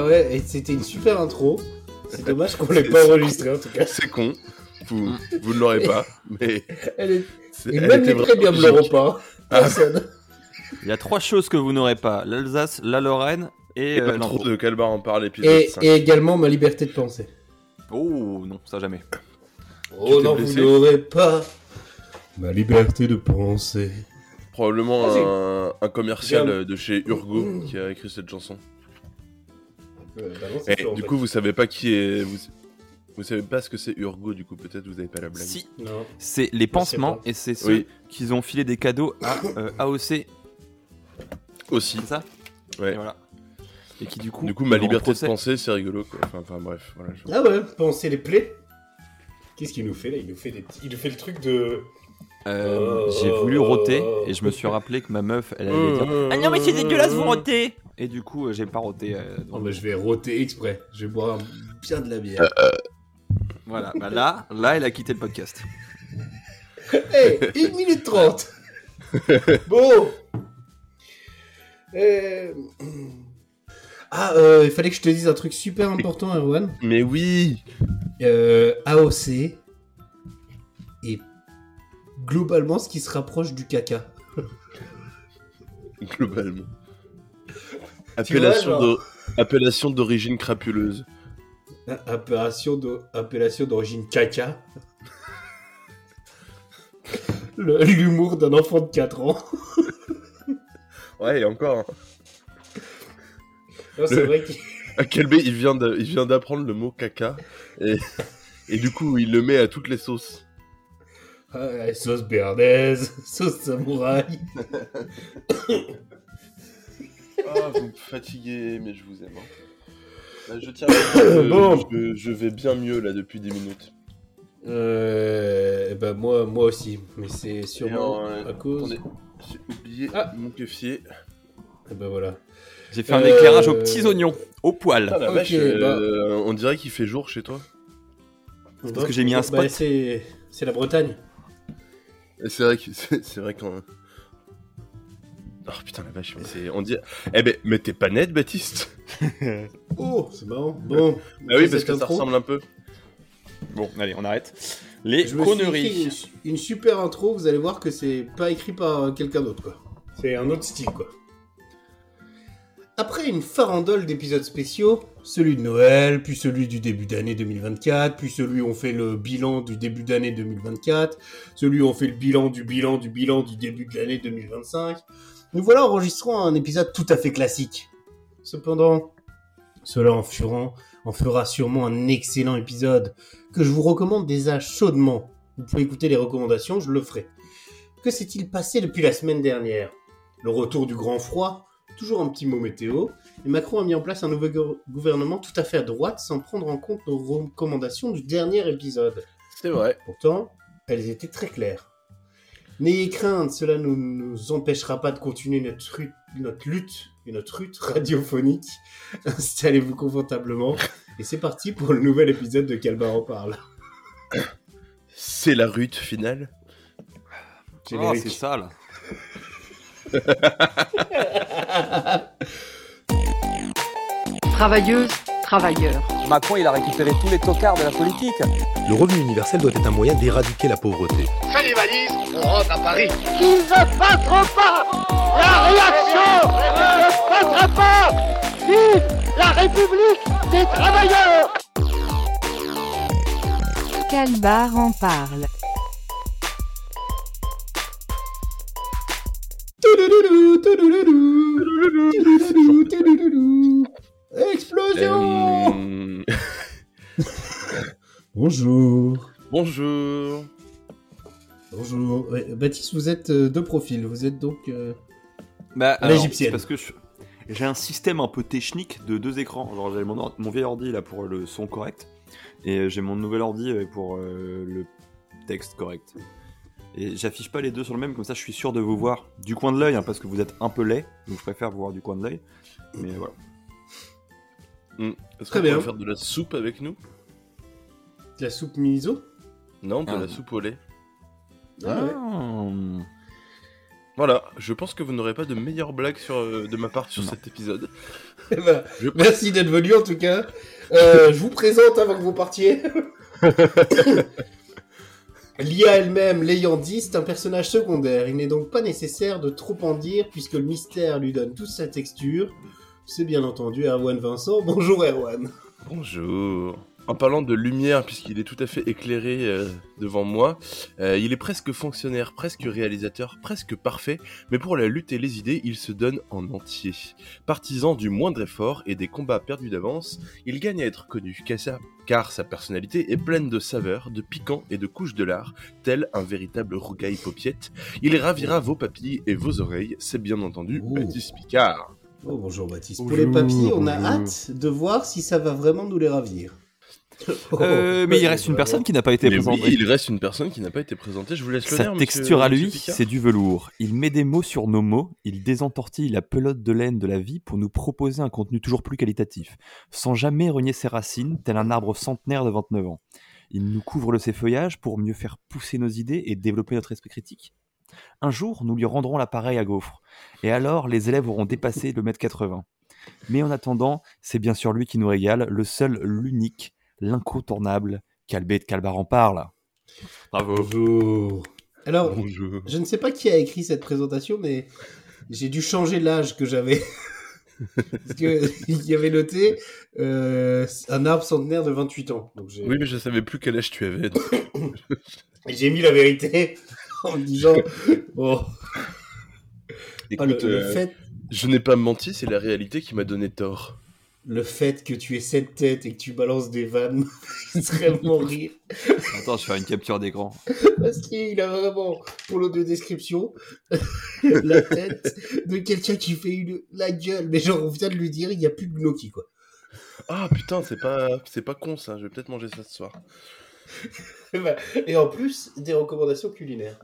Ah ouais, et c'était une super intro. C'est dommage qu'on l'ait pas enregistré en tout cas. C'est con. Vous, vous ne l'aurez pas, mais. Elle est... c'est- Et elle même était les très bien ne l'auront pas. Ah. Personne. Il y a trois choses que vous n'aurez pas l'Alsace, la Lorraine et, Et euh, pas trop de Calbar en parle épisode Et, 5. et également ma liberté de penser. Oh non, ça jamais. Oh non, blessé vous n'aurez pas ma liberté de penser. Probablement Ah, un, un commercial Bien. de chez Urgo qui a écrit cette chanson. Euh, bah non, Et en du fait. coup, vous savez pas qui est. Vous, vous savez pas ce que c'est Urgo, du coup, peut-être vous avez pas la blague. Si, Non. c'est les pansements et c'est ceux Oui. qui ont filé des cadeaux à euh, AOC, Aussi. c'est ça Ouais. Et voilà. Et qui du coup. Du coup, ma liberté de penser, c'est rigolo, quoi. Enfin, enfin, bref, voilà. je- Ah ouais, penser les plaies. Qu'est-ce qu'il nous fait là? Il nous fait des. Il nous fait le truc de. Euh, Oh. J'ai voulu roter et je me suis rappelé que ma meuf, elle allait dire Ah non, mais c'est dégueulasse, vous rotez Et du coup, euh, j'ai pas roté. euh, donc, Oh bah je vais roter exprès. Je vais boire bien de la bière. Voilà, bah là, là, elle a quitté le podcast. Hey, 1 minute 30 Bon Euh, Ah, euh, il fallait que je te dise un truc super important, Erwan. Mais oui Euh, AOC est globalement ce qui se rapproche du caca. Globalement. Vois, Appellation genre- d'o- Appellation d'origine crapuleuse. Appellation d'o- appellation d'origine caca. L'humour d'un enfant de 4 ans. Ouais, et encore. hein. Non, C'est Le- vrai qu'il il vient de- il vient d'apprendre le mot caca. Et, et du coup, il le met à toutes les sauces. Ah, sauce béarnaise, sauce samouraï. Ah, vous me fatiguez, mais je vous aime. hein. je tiens à Bon. je, je vais bien mieux là depuis 10 minutes. Euh, ben moi, moi aussi, mais c'est sûrement Et, euh, à cause. J'ai oublié Ah. mon keffier. Eh ben voilà. J'ai fait un Euh, éclairage aux petits oignons, au poil. Ah vache, euh, bah. on dirait qu'il fait jour chez toi. C'est parce que j'ai mis un spot. Bah, c'est c'est la Bretagne. Et C'est vrai que c'est c'est vrai qu'on. Oh putain la vache, mais c'est. On dit. Eh ben, mais t'es pas net, Baptiste Oh, c'est marrant. Bon. Bah oui, parce que ça ressemble un peu. Bon, allez, on arrête. Les Je me suis conneries. une, une super intro, vous allez voir que c'est pas écrit par euh, quelqu'un d'autre, quoi. C'est un autre style, quoi. Après une farandole d'épisodes spéciaux, celui de Noël, puis celui du début d'année 2024, puis celui où on fait le bilan du début d'année 2024, celui où on fait le bilan du bilan du bilan du début de l'année 2025, nous voilà enregistrant un épisode tout à fait classique. Cependant, cela en fera, en fera sûrement un excellent épisode que je vous recommande déjà chaudement. Vous pouvez écouter les recommandations, je le ferai. Que s'est-il passé depuis la semaine dernière? Le retour du grand froid, toujours un petit mot météo, et Macron a mis en place un nouveau go- gouvernement tout à fait à droite sans prendre en compte nos recommandations du dernier épisode. C'est vrai. Pourtant, elles étaient très claires. N'ayez crainte, cela ne nous empêchera pas de continuer notre, lutte et notre lutte radiophonique. Installez-vous confortablement et c'est parti pour le nouvel épisode de Calbar en parle. C'est la rute finale. Oh, Générique. c'est ça, là. Travailleuse, travailleur. Macron, il a récupéré tous les tocards de la politique. Le revenu universel doit être un moyen d'éradiquer la pauvreté. Fais les valises, on rentre à Paris. Il ne passera pas La réaction ne passera pas Vive la République des travailleurs Calbar en parle. Explosion Euh, Bonjour. Bonjour. Bonjour. Ouais, Baptiste, vous êtes euh, de profil. Vous êtes donc. euh, Bah, l'égyptienne. c'est Parce que je- j'ai un système un peu technique de deux écrans. Genre, j'ai mon, or- mon vieil ordi là pour le son correct. Et euh, j'ai mon nouvel ordi euh, pour euh, le texte correct. Et j'affiche pas les deux sur le même, comme ça je suis sûr de vous voir du coin de l'œil, hein, parce que vous êtes un peu laid, donc je préfère vous voir du coin de l'œil. Mais voilà. Hmm. Est-ce Très qu'on bien. pourrait faire de la soupe avec nous de la soupe miso Non, de Ah. la soupe au lait. Ah ouais. Ah. Voilà, je pense que vous n'aurez pas de meilleure blague sur, euh, de ma part sur Non. cet épisode. Eh ben, Je- Merci d'être venu en tout cas. Euh, je vous présente avant que vous partiez. L'IA elle-même, l'ayant dit, c'est un personnage secondaire. Il n'est donc pas nécessaire de trop en dire puisque le mystère lui donne toute sa texture. C'est bien entendu Erwan Vincent. Bonjour Erwan. Bonjour. En parlant de lumière, puisqu'il est tout à fait éclairé euh, devant moi, euh, il est presque fonctionnaire, presque réalisateur, presque parfait, mais pour la lutte et les idées, il se donne en entier. Partisan du moindre effort et des combats perdus d'avance, il gagne à être connu, car sa, car sa personnalité est pleine de saveurs, de piquants et de couches de lard, tel un véritable rougail paupiette. Il ravira vos papilles et vos oreilles, c'est bien entendu Oh. Baptiste Picard. Oh, bonjour Baptiste. Pour les papilles, on a bonjour. hâte de voir si ça va vraiment nous les ravir. Euh, mais il reste une Vraiment. personne qui n'a pas été Mais présentée. oui, il reste une personne qui n'a pas été présentée, je vous laisse Sa l'honneur, monsieur- texture à lui, c'est du velours. Il met des mots sur nos mots, il désentortille la pelote de laine de la vie pour nous proposer un contenu toujours plus qualitatif, sans jamais renier ses racines, tel un arbre centenaire de 29 ans. Il nous couvre de ses feuillages pour mieux faire pousser nos idées et développer notre esprit critique. Un jour, nous lui rendrons l'appareil à gaufres, et alors les élèves auront dépassé le mètre 80. Mais en attendant, c'est bien sûr lui qui nous régale, le seul, l'unique, l'incontournable, Calbé de Calbar en parle. Bravo. Bonjour. Alors, Bonjour. je ne sais pas qui a écrit cette présentation, mais j'ai dû changer l'âge que j'avais. Parce que il y avait noté euh, un arbre centenaire de 28 ans. Donc j'ai Oui, mais je savais plus quel âge tu avais. donc. j'ai mis la vérité en me disant bon, Écoute, ah, le, le euh, fait, je n'ai pas menti, c'est la réalité qui m'a donné tort. le fait que tu aies cette tête et que tu balances des vannes extrêmement rire. Attends, je vais faire une capture d'écran. Parce qu'il a vraiment, pour l'audio description, la tête de quelqu'un qui fait une, la gueule. Mais genre, on vient de lui dire, il n'y a plus de gnocchi, quoi. Ah putain, c'est pas, c'est pas con ça. Je vais peut-être manger ça ce soir. Et en plus, des recommandations culinaires.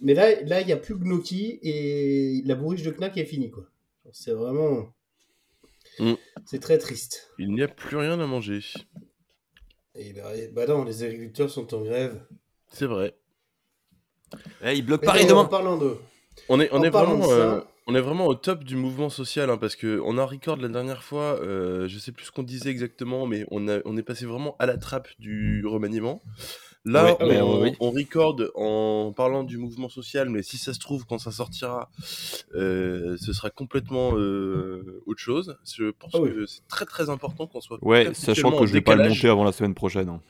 Mais là, là, il n'y a plus gnocchi et la bourriche de Knack est finie, quoi. C'est vraiment... Mm. C'est très triste. Il n'y a plus rien à manger. Et bah, bah non, les agriculteurs sont en grève. C'est vrai. Eh, il bloque Mais Paris demain. En parlant de... On est, on En est parlant vraiment, de ça- euh, on est vraiment au top du mouvement social, hein, parce que on a record la dernière fois. euh, je sais plus ce qu'on disait exactement, mais on a, on est passé vraiment à la trappe du remaniement. Là, Ouais, on, ouais, ouais, ouais. on record en parlant du mouvement social, mais si ça se trouve, quand ça sortira, euh, ce sera complètement euh, autre chose. Je pense Ah oui. que c'est très très important qu'on soit. Ouais, sachant en que je vais pas le décalage. monter avant la semaine prochaine. hein.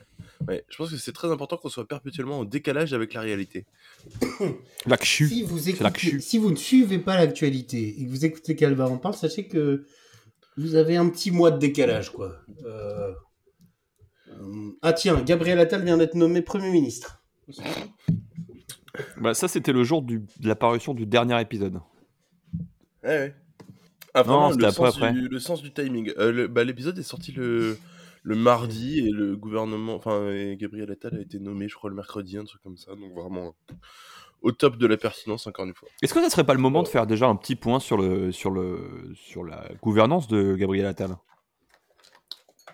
Ouais, je pense que c'est très important qu'on soit perpétuellement en décalage avec la réalité. La CHU. Si vous, écoutez, si vous ne suivez pas l'actualité et que vous écoutez Calva en parle, sachez que vous avez un petit mois de décalage, quoi. Euh, euh, Ah tiens, Gabriel Attal vient d'être nommé Premier ministre. Bah, ça, c'était le jour du- de la parution du dernier épisode. Ouais, ouais. Ah, vraiment, Non, le, après, sens après. Du, le sens du timing. Euh, bah, L'épisode est sorti le, le mardi et le gouvernement, enfin, Gabriel Attal a été nommé, je crois, le mercredi, un truc comme ça. Donc vraiment au top de la pertinence, encore une fois. Est-ce que ça serait pas le moment de faire déjà un petit point sur, le, sur, le, sur la gouvernance de Gabriel Attal?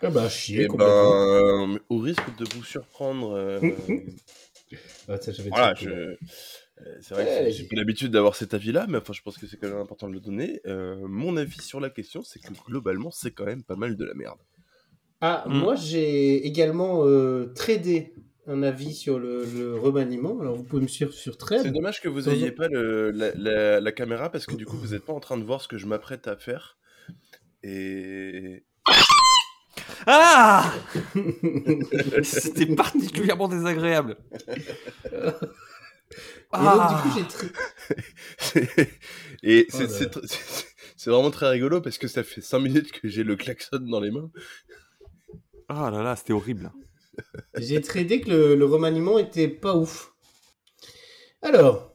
Ah bah chier, Et complètement. ben, au risque de vous surprendre, euh, Ah, ça, j'avais voilà, je. euh, C'est vrai Ouais, que j'ai pas l'habitude d'avoir cet avis-là, mais enfin, je pense que c'est quand même important de le donner. Euh, mon avis sur la question, c'est que globalement, c'est quand même pas mal de la merde. Ah, Hmm. moi j'ai également euh, tradé un avis sur le, le remaniement. Alors vous pouvez me suivre sur C'est Trade. dommage que vous Dans ayez un- pas le- la, la- la caméra parce que du coup vous n'êtes pas en train de voir ce que je m'apprête à faire. Et Ah C'était particulièrement désagréable. Et donc du coup j'ai c'est Oh c'est- c'est c'est- c'est vraiment très rigolo parce que ça fait 5 minutes que j'ai le klaxon dans les mains. Ah là là, c'était horrible. j'ai tradé que le, le remaniement était pas ouf. Alors,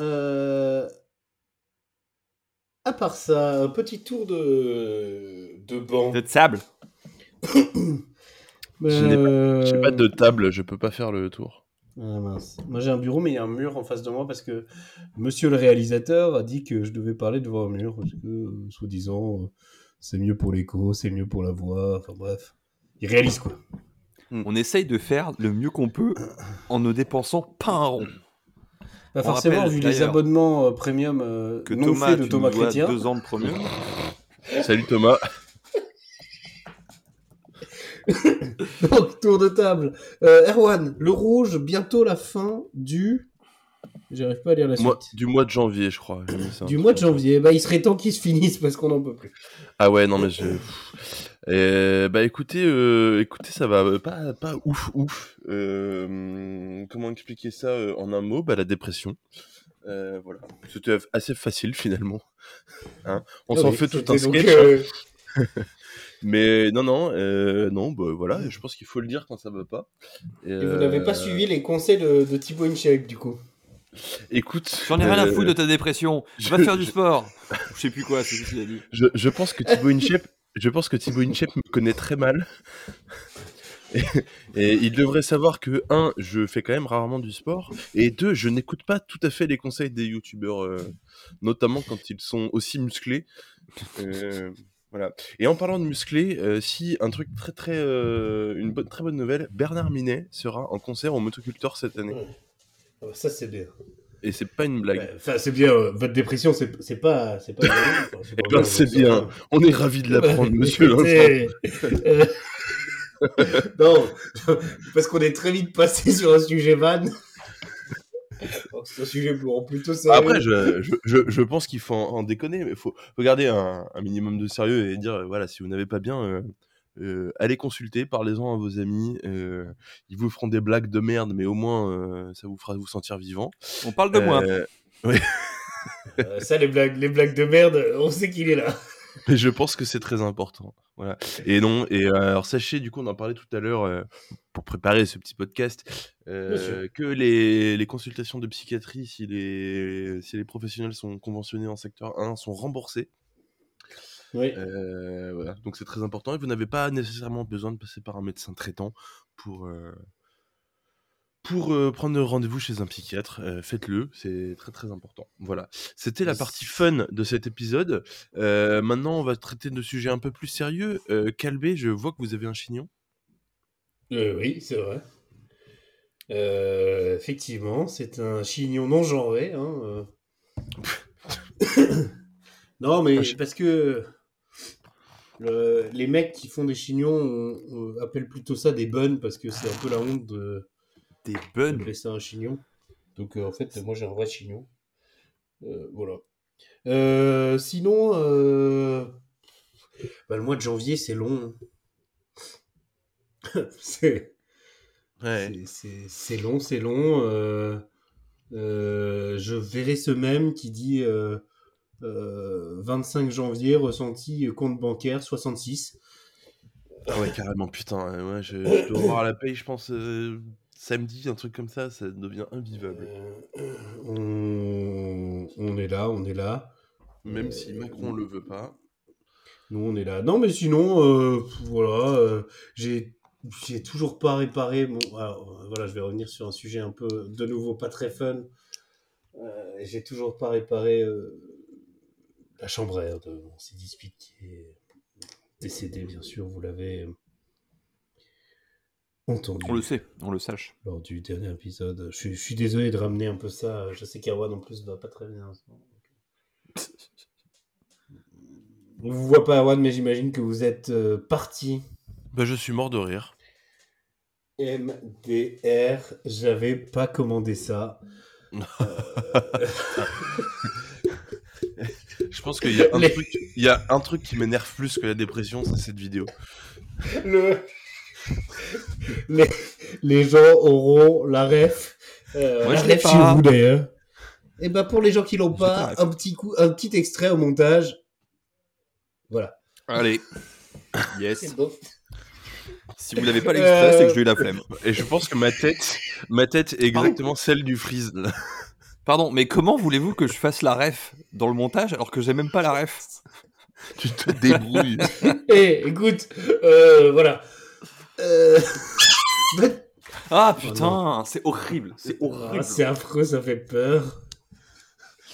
euh, à part ça, un petit tour de, de banc. De sable. Je n'ai Euh, J'ai pas de table, je peux pas faire le tour. Ah mince. Moi j'ai un bureau mais il y a un mur en face de moi parce que monsieur le réalisateur a dit que je devais parler devant un mur parce que euh, soi-disant euh, c'est mieux pour l'écho, c'est mieux pour la voix, enfin bref. Il réalise quoi. On essaye de faire le mieux qu'on peut en ne dépensant pas un rond. Pas On forcément rappelle, vu les abonnements euh, premium euh, Que non Thomas, faits de tu Thomas nous dois Chrétien. deux ans de premium. Salut Thomas. Donc, tour de table. Euh, Erwan, le rouge, bientôt la fin du. J'arrive pas à lire la suite. Moi, du mois de janvier, je crois. Du mois de janvier. Bah, il serait temps qu'il se finisse parce qu'on n'en peut plus. Ah ouais, non mais je. Euh, bah écoutez, euh, écoutez, ça va euh, pas pas ouf ouf. Euh, comment expliquer ça euh, en un mot? Bah la dépression. Euh, voilà, c'était assez facile finalement. Hein? On s'en oui, fait tout un sketch. euh, Mais non non euh, non bah voilà, je pense qu'il faut le dire quand ça va pas. Et vous n'avez pas suivi les conseils de, de Thibaut Inchek, du coup? Écoute, J'en ai rien à foutre de ta dépression. je- Va faire du sport. Je sais plus quoi, c'est ce qu'il a dit. Je, je pense que Thibaut Inchep, je pense que Thibaut Inchep me connaît très mal. Et, il devrait savoir que, un, je fais quand même rarement du sport, et deux, je n'écoute pas tout à fait les conseils des youtubeurs, euh, notamment quand ils sont aussi musclés. Euh, voilà. Et en parlant de musclés, euh, si un truc très très, une bonne, très bonne nouvelle, Bernard Minet sera en concert au Motocultor cette année. Ah bah, ça, c'est bien. Et c'est pas une blague. Enfin, c'est bien. euh, votre dépression, c'est c'est pas. C'est pas. Enfin, c'est pas Eh ben, c'est bien. On est ravis de l'apprendre, monsieur euh, non, parce qu'on est très vite passé sur un sujet van. C'est un sujet plutôt sérieux. Après, je, je, je, je pense qu'il faut en, en déconner, mais il faut, faut garder un, un minimum de sérieux et dire, voilà, si vous n'avez pas bien, euh, euh, allez consulter, parlez-en à vos amis, euh, ils vous feront des blagues de merde, mais au moins, euh, ça vous fera vous sentir vivant. On parle de moi. Ça, les blagues, les blagues de merde, on sait qu'il est là. mais je pense que c'est très important. Voilà. Et non, et euh, alors sachez, du coup, on en parlait tout à l'heure euh, pour préparer ce petit podcast, euh, que les, les consultations de psychiatrie, si les, si les professionnels sont conventionnés en secteur 1, sont remboursées. Oui. Euh, voilà. Donc c'est très important et vous n'avez pas nécessairement besoin de passer par un médecin traitant pour, euh, pour euh, prendre rendez-vous chez un psychiatre. Faites-le, c'est très très important. Voilà. C'était la partie fun de cet épisode. Maintenant, on va traiter de sujets un peu plus sérieux. Calbé, je vois que vous avez un chignon. Oui, c'est vrai. Effectivement, c'est un chignon non genré. Hein, non, mais parce que le- les mecs qui font des chignons on- on appellent plutôt ça des buns parce que c'est un peu la honte de Des buns. ça un chignon. Donc euh, en fait, moi j'ai un vrai chignon. Euh, voilà. Euh, sinon, bah, le mois de janvier c'est long. c'est Ouais. c'est- long, c'est long. je verrai ce même qui dit 25 janvier, ressenti euh, compte bancaire 66. Ah ouais, carrément, putain. euh, ouais, je, je dois voir la paye, je pense, euh, samedi, un truc comme ça, ça devient invivable. Euh, on, on est là, on est là. Même si Euh, Macron le veut pas. Nous, on est là. Non, mais sinon, euh, voilà, euh, j'ai j'ai toujours pas réparé alors, euh, voilà, je vais revenir sur un sujet un peu de nouveau pas très fun. Euh, j'ai toujours pas réparé euh, la air de C18 qui est décédé, bien sûr, vous l'avez entendu On le sait, on le sache. lors du dernier épisode. Je, suis- je suis désolé de ramener un peu ça. Je sais qu'Erwan en plus va pas très bien. On vous voit pas Erwan, mais j'imagine que vous êtes euh, parti. Bah, je suis mort de rire. MDR, j'avais pas commandé ça. Je pense qu'il y, a un Les- truc- il y a un truc qui m'énerve plus que la dépression, c'est cette vidéo. Le... les... les gens auront la ref. Euh, Moi, la je l'ai ref pas. chez vous d'ailleurs. Et bah pour les gens qui l'ont pas un petit coup, un petit extrait au montage. Voilà. Allez. Yes. Si vous n'avez pas l'extrait, Euh, c'est que j'ai eu la flemme. Et je pense que ma tête, ma tête est exactement celle du freeze. Pardon, mais comment voulez-vous que je fasse la ref dans le montage alors que j'ai même pas la ref? Tu te débrouilles. Eh, écoute, euh, voilà. Euh... Ah Oh putain, c'est horrible, c'est ah, horrible. c'est affreux, ça fait peur.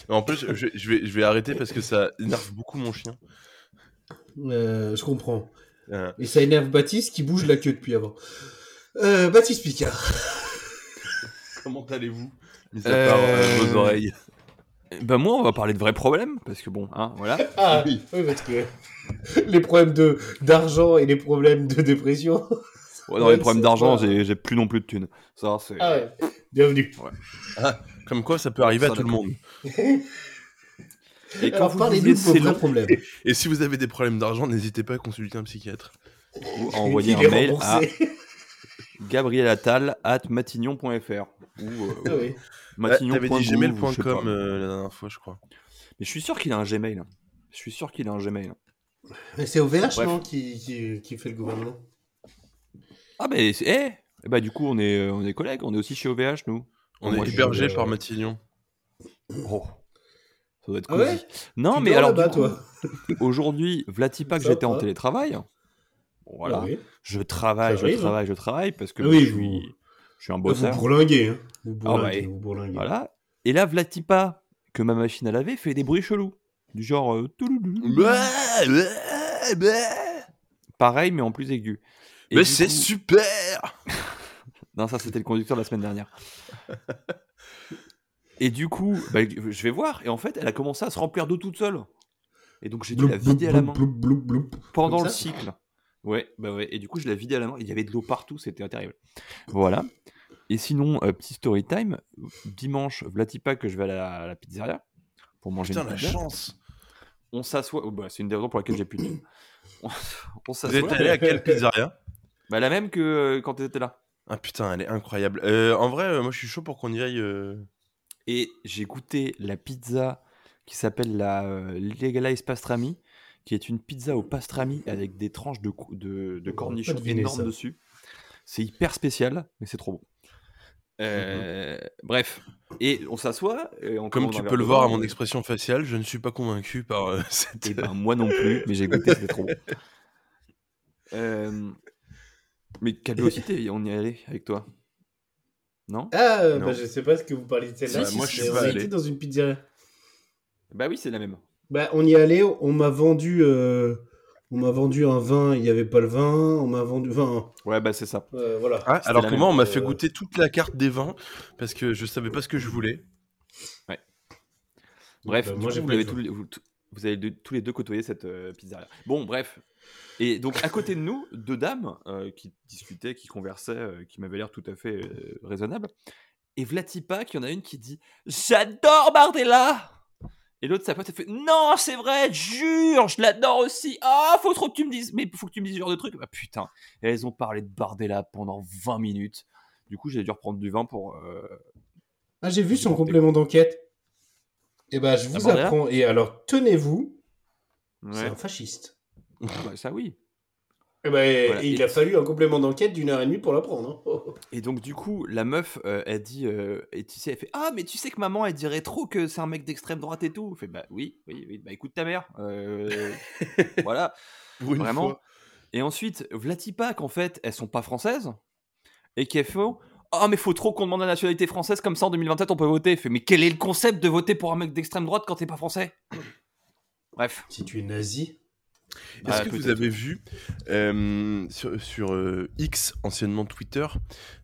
en plus, je, je vais, je vais arrêter parce que ça énerve beaucoup mon chien. Euh, je comprends. Euh, Et ça énerve Baptiste qui bouge la queue depuis avant. Euh, Baptiste Picard. comment allez-vous? Mis à part euh, Euh, vos oreilles. Bah moi, on va parler de vrais problèmes, parce que bon, hein, voilà. Ah oui, oui, parce que les problèmes de d'argent et les problèmes de dépression. Ouais, dans les problèmes d'argent, pas- j'ai j'ai plus non plus de thunes. Ça, c'est... Ah ouais, bienvenue. Comme quoi, ça peut arriver Ça, à tout le monde. Et quand Alors vous vos c'est vrais long, problèmes. Et si vous avez des problèmes d'argent, n'hésitez pas à consulter un psychiatre. vous envoyez Il est un mail à remboursé. gabrielattal at matignon.fr ou Ah oui. T'avais dit gmail.com la dernière fois, je crois. Mais je suis sûr qu'il a un Gmail. Je suis sûr qu'il a un Gmail. Mais c'est OVH, Bref. non, qui, qui, qui fait le gouvernement Ah mais c'est... Eh Eh bah du coup, on est, euh, on est collègues, on est aussi chez OVH, nous. On Moi, est hébergé euh, par Matignon. Oh. Ça doit être Ah ouais? Non, Tu mais alors coup, toi? aujourd'hui, Ça j'étais en va. télétravail. Voilà. Oui. Je travaille, je arrive, hein. travaille, je travaille parce que oui, je, vous- suis, je suis un Vous bosseur. bourlinguez, hein. Vous Ah bourlinguez, vous bourlinguez. Voilà. Et là, Vlatipa, que ma machine à laver, fait des bruits chelous. Du genre. euh. Bah, bah, bah. Pareil, mais en plus aigu. Et Mais c'est coup- super Non, ça c'était le conducteur la semaine dernière. et du coup, bah, je vais voir. Et en fait, elle a commencé à se remplir d'eau toute seule. Et donc j'ai dû la vider à la main pendant le cycle. Ouais, bah ouais. Et du coup, je l'ai vidé à la main. Il y avait de l'eau partout, c'était terrible. Voilà. Et sinon, euh, petit story time. Dimanche, Vlatipa que je vais à la, à la pizzeria pour manger Putain, une la pizza. chance On s'assoit. oh, bah, c'est une des raisons pour laquelle j'ai plus de. On, on Vous s'assoit. êtes allé à quelle pizzeria? Bah, la même que euh, quand tu étais là. Ah putain, elle est incroyable. Euh, en vrai, euh, moi je suis chaud pour qu'on y aille. Et j'ai goûté la pizza qui s'appelle la Legalize Pastrami, qui est une pizza au pastrami avec des tranches de, de, de On cornichons énormes ça. dessus. C'est hyper spécial, mais c'est trop bon. Euh, Bref, et on s'assoit. et Comme tu peux le voir à mon et- expression faciale, je ne suis pas convaincu par euh, cette. Eh ben, moi non plus, mais j'ai goûté, c'était trop bon. Euh, mais quelle aussi on y est allé avec toi? Non? Ah, euh, Non. bah, je sais pas ce que vous parlez de celle-là. Si, si, moi, je suis pas allé. dans une pizzeria. Bah oui, c'est la même. Bah, on y allait, on m'a vendu, euh, on m'a vendu un vin, il n'y avait pas le vin, on m'a vendu, enfin, Ouais, bah c'est ça. euh, voilà. Ah, alors que même, moi, on m'a euh, fait goûter toute la carte des vins parce que je savais pas ce que je voulais. Bref, Bah, du moi, coup, vous, eu tous, les- vous, vous avez tous les deux côtoyé cette euh, pizzeria. Bon, bref. Et donc, à côté de nous, deux dames euh, qui discutaient, qui conversaient, euh, qui m'avaient l'air tout à fait euh, raisonnables. Et Vlatipa, qu'il y en a une qui dit J'adore Bardella Et l'autre, sa pote, elle fait Non, c'est vrai, jure, je l'adore aussi. Ah, faut trop que tu me dises. Mais faut que tu me dises ce genre de truc. Bah putain. Et elles ont parlé de Bardella pendant 20 minutes. Du coup, j'ai dû reprendre du vin pour. euh, Ah, j'ai vu son complément d'enquête. Et bah, je vous apprends. Et alors, tenez-vous, c'est un fasciste. Bah, ça, oui. Bah, Voilà. et il a fallu un complément d'enquête d'une heure et demie pour l'apprendre. hein. Et donc du coup, la meuf, euh, elle dit, euh, et tu sais, elle fait, ah mais tu sais que maman, elle dirait trop que c'est un mec d'extrême droite et tout. Elle fait, bah oui, oui, oui, bah écoute ta mère. Euh, voilà, vraiment. fois. Et ensuite, Vlatipa, qu'en fait, elles sont pas françaises, et qu'elles font, ah mais faut trop qu'on demande la nationalité française, comme ça en 2027 on peut voter. Elle fait, mais quel est le concept de voter pour un mec d'extrême droite quand t'es pas français Bref. Si tu es nazi. Est-ce Ah, que vous avez vu euh, sur, sur, euh, X, anciennement Twitter,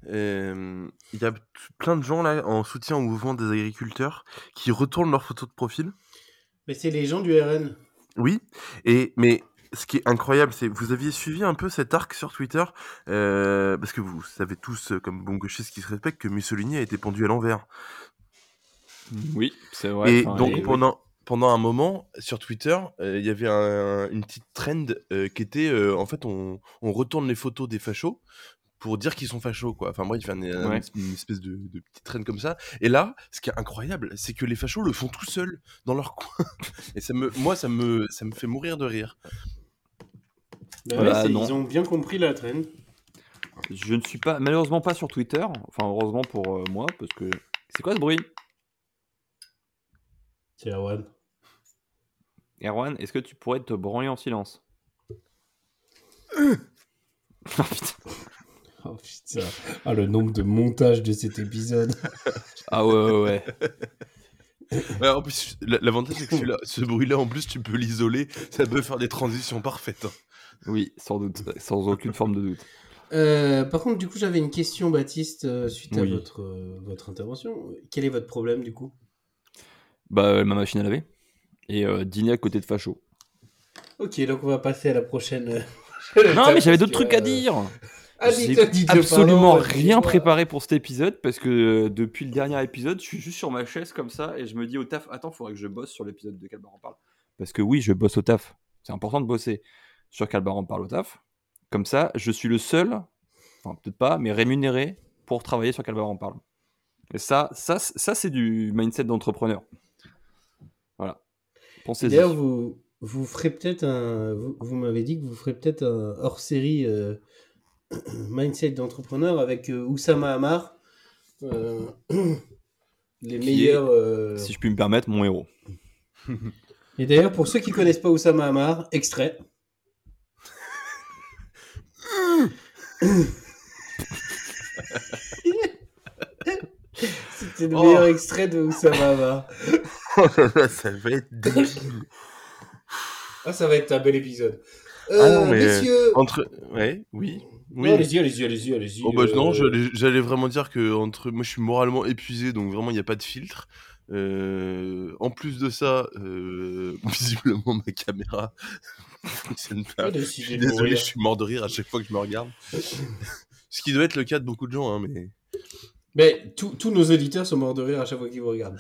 euh, il y a plein de gens là en soutien au mouvement des agriculteurs qui retournent leurs photos de profil? Mais c'est les gens du RN. Oui, et mais ce qui est incroyable, c'est vous aviez suivi un peu cet arc sur Twitter, euh, parce que vous savez tous, comme bon gauchistes qui se respectent, que Mussolini a été pendu à l'envers. Oui, c'est vrai. et enfin, donc et- pendant pendant un moment sur Twitter, euh, il y avait un- une petite trend euh, qui était, euh, en fait, on, on retourne les photos des fachos pour dire qu'ils sont fachos, quoi. Enfin bref, un- Ouais. une espèce de, de petite trend comme ça. Et là, ce qui est incroyable, c'est que les fachos le font tout seuls dans leur coin. Et ça me, moi, ça me, ça me fait mourir de rire. Bah Voilà, ouais, c'est- non. ils ont bien compris la traîne. Je ne suis pas, malheureusement pas sur Twitter. Enfin, heureusement pour euh, moi, parce que c'est quoi ce bruit? C'est Erwan. Erwan, est-ce que tu pourrais te branler en silence? Oh, putain. Oh putain. Ah, le nombre de montages de cet épisode. Ah ouais, ouais, ouais. Ouais, en plus, la- l'avantage, c'est que celui-là- ce bruit-là, en plus, tu peux l'isoler. Ça peut faire des transitions parfaites. hein. Oui, sans doute, sans aucune forme de doute. Euh, par contre, du coup, j'avais une question, Baptiste, euh, suite à Oui. votre, euh, votre intervention. Quel est votre problème, du coup? Bah, ma machine à laver. Et euh, dîner à côté de Facho. Ok, donc on va passer à la prochaine. euh, Non, mais j'avais d'autres trucs à euh, dire. Ah, J'ai absolument pardon, rien préparé pour cet épisode parce que euh, depuis le dernier épisode, je suis juste sur ma chaise comme ça et je me dis au taf, attends, faudrait que je bosse sur l'épisode de Calbar en parle. Parce que oui, je bosse au taf. C'est important de bosser sur Calbar en parle au taf. Comme ça, je suis le seul, enfin peut-être pas, mais rémunéré pour travailler sur Calbar en parle. Et ça, ça, ça c'est du mindset d'entrepreneur. Pensez-y. D'ailleurs, vous, vous ferez peut-être un. Vous, vous m'avez dit que vous ferez peut-être un hors-série euh, mindset d'entrepreneur avec euh, Oussama Hamar. euh, les Qui meilleurs. euh, Si je puis me permettre, mon héros. Et d'ailleurs, pour ceux qui connaissent pas Oussama Hamar, extrait. C'était le Oh. meilleur extrait de Oussama Hamar. ça va être débile. Ah, ça va être un bel épisode. Ah Euh, non, mais- Messieurs. Entre. Ouais, oui. Oui. Non, allez-y, allez-y, allez-y, allez-y. Oh, bah, euh, Non, j'allais j'allais vraiment dire que entre moi je suis moralement épuisé, donc vraiment il n'y a pas de filtre. Euh, en plus de ça, euh, visiblement ma caméra fonctionne pas. Ah, Je suis désolé, je suis mort de rire à chaque fois que je me regarde. Ce qui doit être le cas de beaucoup de gens, hein, mais. Mais tous tous nos auditeurs sont morts de rire à chaque fois qu'ils vous regardent.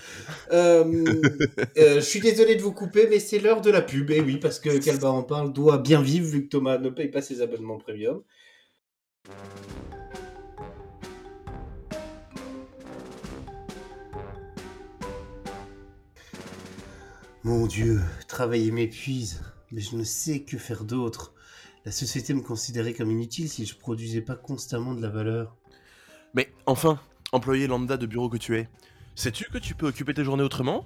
Euh, euh, je suis désolé de vous couper, mais c'est l'heure de la pub. Et oui, parce que Calbar en parle doit bien vivre vu que Thomas ne paye pas ses abonnements premium. Mon Dieu, travailler m'épuise, mais je ne sais que faire d'autre. La société me considérait comme inutile si je produisais pas constamment de la valeur. Mais enfin, employé lambda de bureau que tu es, sais-tu que tu peux occuper tes journées autrement?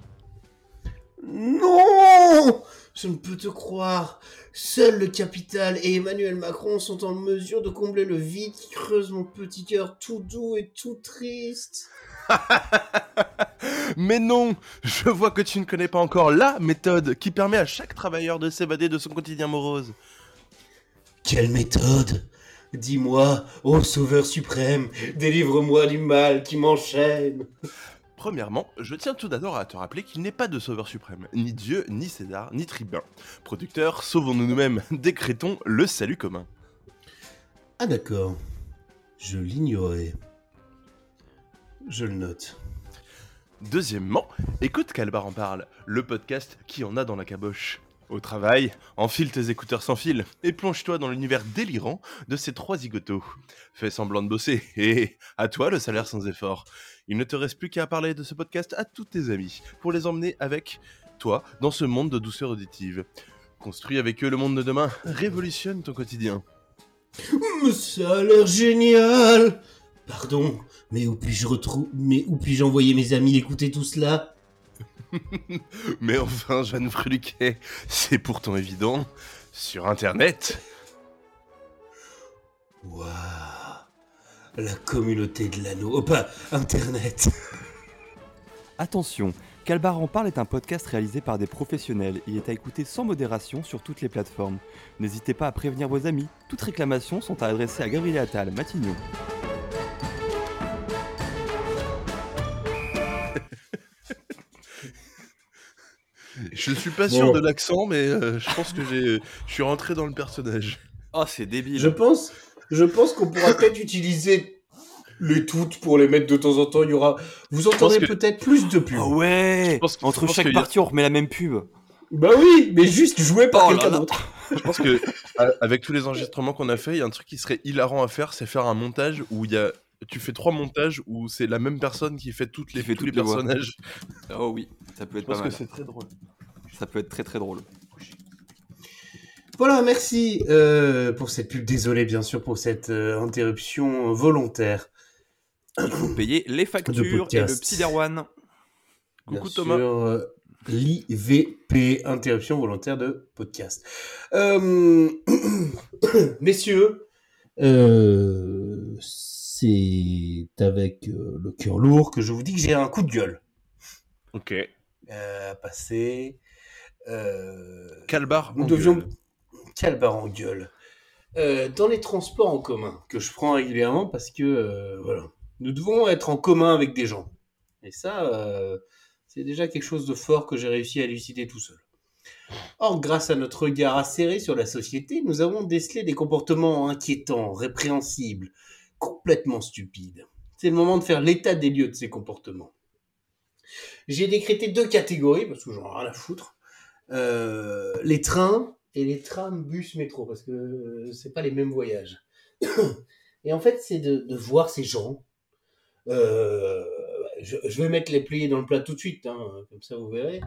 Non Je ne peux te croire. Seul le capital et Emmanuel Macron sont en mesure de combler le vide qui creuse mon petit cœur tout doux et tout triste. Mais non Je vois que tu ne connais pas encore la méthode qui permet à chaque travailleur de s'évader de son quotidien morose. Quelle méthode? Dis-moi, ô sauveur suprême, délivre-moi du mal qui m'enchaîne. Premièrement, je tiens tout d'abord à te rappeler qu'il n'est pas de sauveur suprême, ni Dieu, ni César, ni tribun. Producteur, sauvons-nous nous-mêmes, décrétons le salut commun. Ah d'accord. Je l'ignorais. Je le note. Deuxièmement, écoute Calbar en parle, le podcast qui en a dans la caboche. Au travail, enfile tes écouteurs sans fil et plonge-toi dans l'univers délirant de ces trois zigotos. Fais semblant de bosser et à toi le salaire sans effort. Il ne te reste plus qu'à parler de ce podcast à tous tes amis pour les emmener avec toi dans ce monde de douceur auditive. Construis avec eux le monde de demain, révolutionne ton quotidien. Ça a l'air génial Pardon, mais où puis-je. Mais où puis-je envoyer mes amis écouter tout cela? Mais enfin, Jeanne Freluquet, c'est pourtant évident. Sur Internet, Waouh La communauté de l'anneau... Oh, pas Internet Attention, Calbar en parle est un podcast réalisé par des professionnels. Il est à écouter sans modération sur toutes les plateformes. N'hésitez pas à prévenir vos amis. Toutes réclamations sont à adresser à Gabriel Attal, Matignon. Je suis pas sûr Bon. de l'accent, mais euh, je pense que j'ai, je suis rentré dans le personnage. Oh, c'est débile. Je pense, je pense qu'on pourra peut-être utiliser les toutes pour les mettre de temps en temps. Il y aura... Vous entendrez que- peut-être plus de pubs. Ah ouais Je pense- je Entre pense chaque a- partie, on remet la même pub. Bah oui, mais juste joué par Oh quelqu'un d'autre. Je pense que avec tous les enregistrements qu'on a fait, il y a un truc qui serait hilarant à faire, c'est faire un montage où il y a, tu fais trois montages où c'est la même personne qui fait toutes les, fait tous toutes les les voix. personnages. Oh oui, ça peut Je être pas pense que c'est très drôle. Ça peut être très très drôle. Voilà, merci euh, pour cette pub. Désolé bien sûr pour cette euh, interruption volontaire. Payer les factures et le petit Derwan. Coucou Bien Thomas. sûr, euh, L'IVP, interruption volontaire de podcast. Euh, Messieurs, euh, c'est avec euh, le cœur lourd que je vous dis que j'ai un coup de gueule Ok. euh. Euh, Calbar. nous en devions... gueule? Quel bar en gueule? Euh, dans les transports en commun, que je prends régulièrement parce que, euh, voilà, nous devons être en commun avec des gens. Et ça, euh, C'est déjà quelque chose de fort que j'ai réussi à élucider tout seul. Or, grâce à notre regard acéré sur la société, nous avons décelé des comportements inquiétants, répréhensibles, complètement stupides. C'est le moment de faire l'état des lieux de ces comportements. J'ai décrété deux catégories, parce que j'en ai rien à foutre. Euh, les trains et les trams, bus, métro, parce que euh, c'est pas les mêmes voyages. et en fait, c'est de, voir ces gens. Euh, je, vais mettre les pliés dans le plat tout de suite, hein, comme ça vous verrez.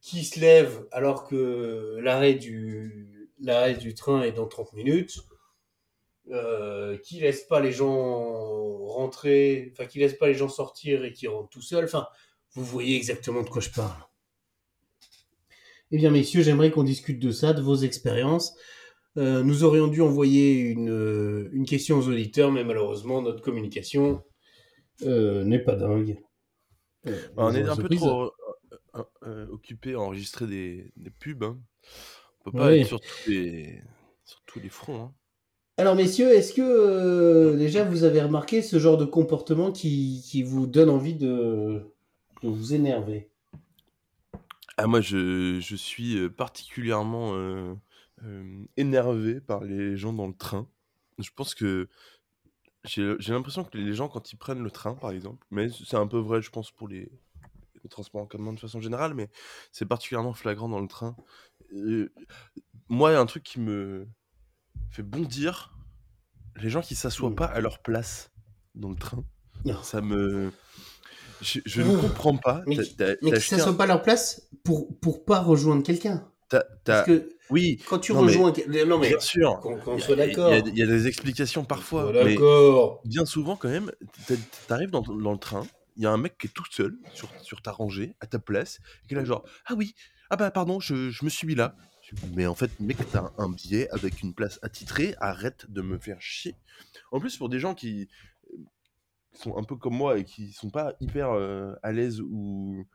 Qui se lèvent alors que l'arrêt du, l'arrêt du train est dans 30 minutes. Euh, qui laisse pas les gens rentrer, enfin qui laisse pas les gens sortir et qui rentrent tout seuls. Enfin, vous voyez exactement de quoi je parle. Eh bien, messieurs, j'aimerais qu'on discute de ça, de vos expériences. Euh, nous aurions dû envoyer une, euh, une question aux auditeurs, mais malheureusement, notre communication euh, n'est pas dingue. Bah, on est un peu trop occupé à enregistrer des, des pubs. Hein. On peut pas Oui. être sur tous les, sur tous les fronts. Hein. Alors, messieurs, est-ce que euh, déjà vous avez remarqué ce genre de comportement qui, qui vous donne envie de, de vous énerver? Ah, moi, je, je suis euh, particulièrement euh, énervé par les gens dans le train. Je pense que j'ai l'impression que les gens, quand ils prennent le train, par exemple, mais c'est un peu vrai, je pense, pour les, les transports en commun de façon générale, mais c'est particulièrement flagrant dans le train. Moi, il y a un truc qui me fait bondir, les gens qui s'assoient Mm. pas à leur place dans le train. Non. Ça me... Je, je ne Oh. comprends pas. Mais qui- Mais ne s'assoient pas à leur place pour, pour pas rejoindre quelqu'un. Parce que Oui, quand tu non, mais- rejoins... quel- Non, mais bien sûr. qu'on soit d'accord. Il y, y a des explications parfois, mais D'accord. bien souvent quand même, t'a- t'arrives dans, dans le train, il y a un mec qui est tout seul sur, sur ta rangée, à ta place, et qui est là genre ah oui, ah bah pardon, je, je me suis mis là. Mais en fait, mec, t'as un billet avec une place attitrée, arrête de me faire chier. En plus, pour des gens qui euh, sont un peu comme moi et qui sont pas hyper euh, à l'aise ou,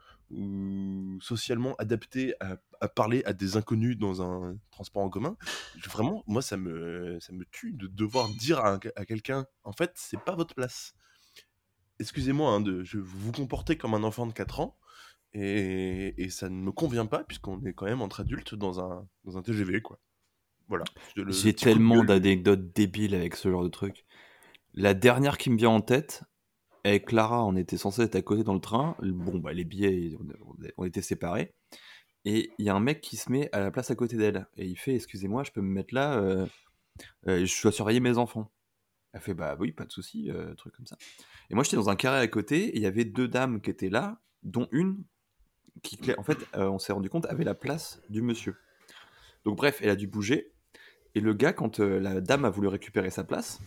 socialement adaptés à, parler à des inconnus dans un transport en commun, vraiment, moi, ça me, ça me tue de devoir dire à, à quelqu'un, en fait, c'est pas votre place. Excusez-moi, hein, vous comportez comme un enfant de 4 ans, et, et ça ne me convient pas, puisqu'on est quand même entre adultes dans un, dans un TGV, quoi. Voilà. J'ai tellement d'anecdotes débiles avec ce genre de truc. La dernière qui me vient en tête, avec Clara, on était censé être à côté dans le train. Bon, bah, les billets, on, on était séparés. Et il y a un mec qui se met à la place à côté d'elle. Et il fait Excusez-moi, je peux me mettre là euh, euh, Je dois surveiller mes enfants. Elle fait Bah oui, pas de souci, euh, truc comme ça. Et moi, j'étais dans un carré à côté. Et il y avait deux dames qui étaient là, dont une qui, en fait, euh, on s'est rendu compte, avait la place du monsieur. Donc, bref, elle a dû bouger. Et le gars, quand euh, la dame a voulu récupérer sa place,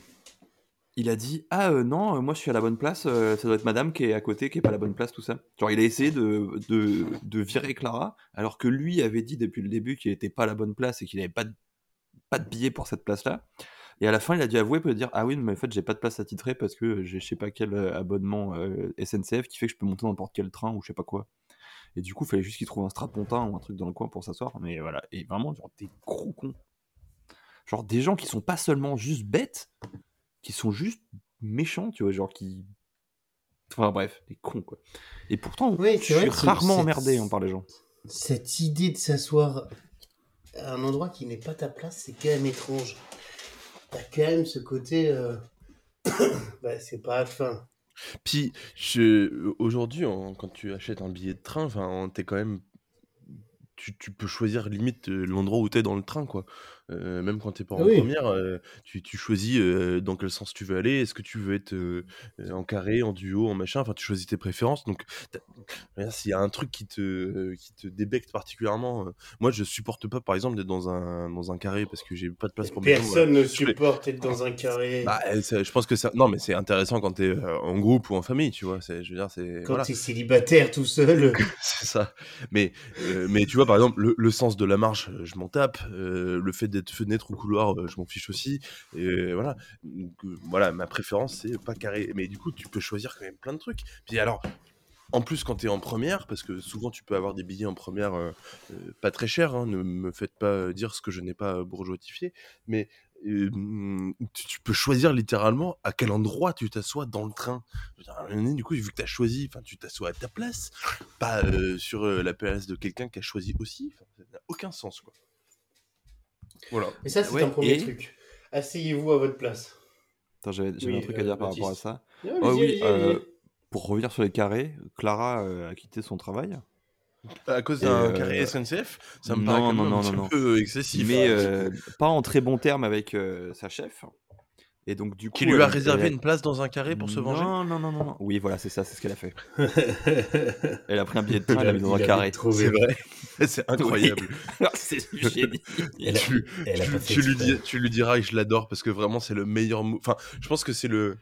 il a dit Ah euh, non, moi je suis à la bonne place, ça doit être madame qui est à côté, qui est pas à la bonne place, tout ça. Genre, il a essayé de, de, virer Clara, alors que lui avait dit depuis le début qu'il était pas à la bonne place et qu'il avait pas de, pas de billet pour cette place-là. Et à la fin, il a dû avouer pour dire Ah oui, mais en fait, j'ai pas de place attitrée parce que j'ai je sais pas quel abonnement SNCF qui fait que je peux monter n'importe quel train ou je sais pas quoi. Et du coup, il fallait juste qu'il trouve un strapontin ou un truc dans le coin pour s'asseoir. Mais voilà. Et vraiment, genre, des gros cons. Genre, des gens qui sont pas seulement juste bêtes, qui sont juste méchants, tu vois, genre qui. Enfin bref, des cons quoi. Et pourtant, Oui, je suis rarement emmerdé hein, par les gens. Cette idée de s'asseoir à un endroit qui n'est pas ta place, c'est quand même étrange. T'as quand même ce côté... euh, bah, c'est pas... Enfin, Puis, aujourd'hui, quand tu achètes un billet de train, enfin, t'es quand même. Tu, tu peux choisir limite euh, l'endroit où t'es dans le train, quoi. Euh, même quand t'es pas en Ah oui. première, euh, tu, tu choisis euh, dans quel sens tu veux aller. Est-ce que tu veux être en carré, en duo, en machin? Enfin, tu choisis tes préférences. Donc, s'il y a un truc qui te, qui te débecte particulièrement, moi, je supporte pas, par exemple, d'être dans un, dans un carré parce que j'ai pas de place pour mes personne voilà. ne supporte être dans un carré. Bah, je pense que ça. Non, mais c'est intéressant quand t'es euh, en groupe ou en famille, tu vois. Je veux dire. Quand voilà. t'es célibataire tout seul... C'est ça. Mais, mais tu vois, par exemple, le, le sens de la marche, je m'en tape. Le fait d'être fenêtre ou couloir, euh, je m'en fiche aussi. Voilà. Euh, voilà, ma préférence, c'est pas carré. Mais du coup, tu peux choisir quand même plein de trucs. Puis alors. En plus, quand tu es en première, parce que souvent tu peux avoir des billets en première euh, pas très chers, hein, ne me faites pas dire ce que je n'ai pas bourgeoitifié, mais tu, peux choisir littéralement à quel endroit tu t'assois dans le train. Du coup, vu que tu as choisi, tu t'assois à ta place, pas sur la place de quelqu'un qui a choisi aussi. Ça n'a aucun sens, quoi. Voilà. Et ça, c'est Ouais, un premier et- truc. Asseyez-vous à votre place. Attends, j'avais Oui, un truc euh, à dire par Baptiste. rapport à ça. Oh allez-y, oui, euh, pour revenir sur les carrés, Clara euh, a quitté son travail. À cause d'un euh, carré SNCF, ça me non, paraît quand non, même non, un petit peu excessif. mais hein. euh, pas en très bon terme avec euh, sa chef. Et donc du coup, Qui lui a réservé elle- une place dans un carré pour se venger Non, non, non, non, non. Oui, voilà, c'est ça, c'est ce qu'elle a fait. Elle a pris un billet de train, elle l'a mis dans un carré. C'est vrai. C'est incroyable. c'est du génie. Elle a- tu, elle a tu- pas fait tu lui exprès. dis- tu lui diras que je l'adore parce que vraiment c'est le meilleur move. Enfin, je pense que c'est le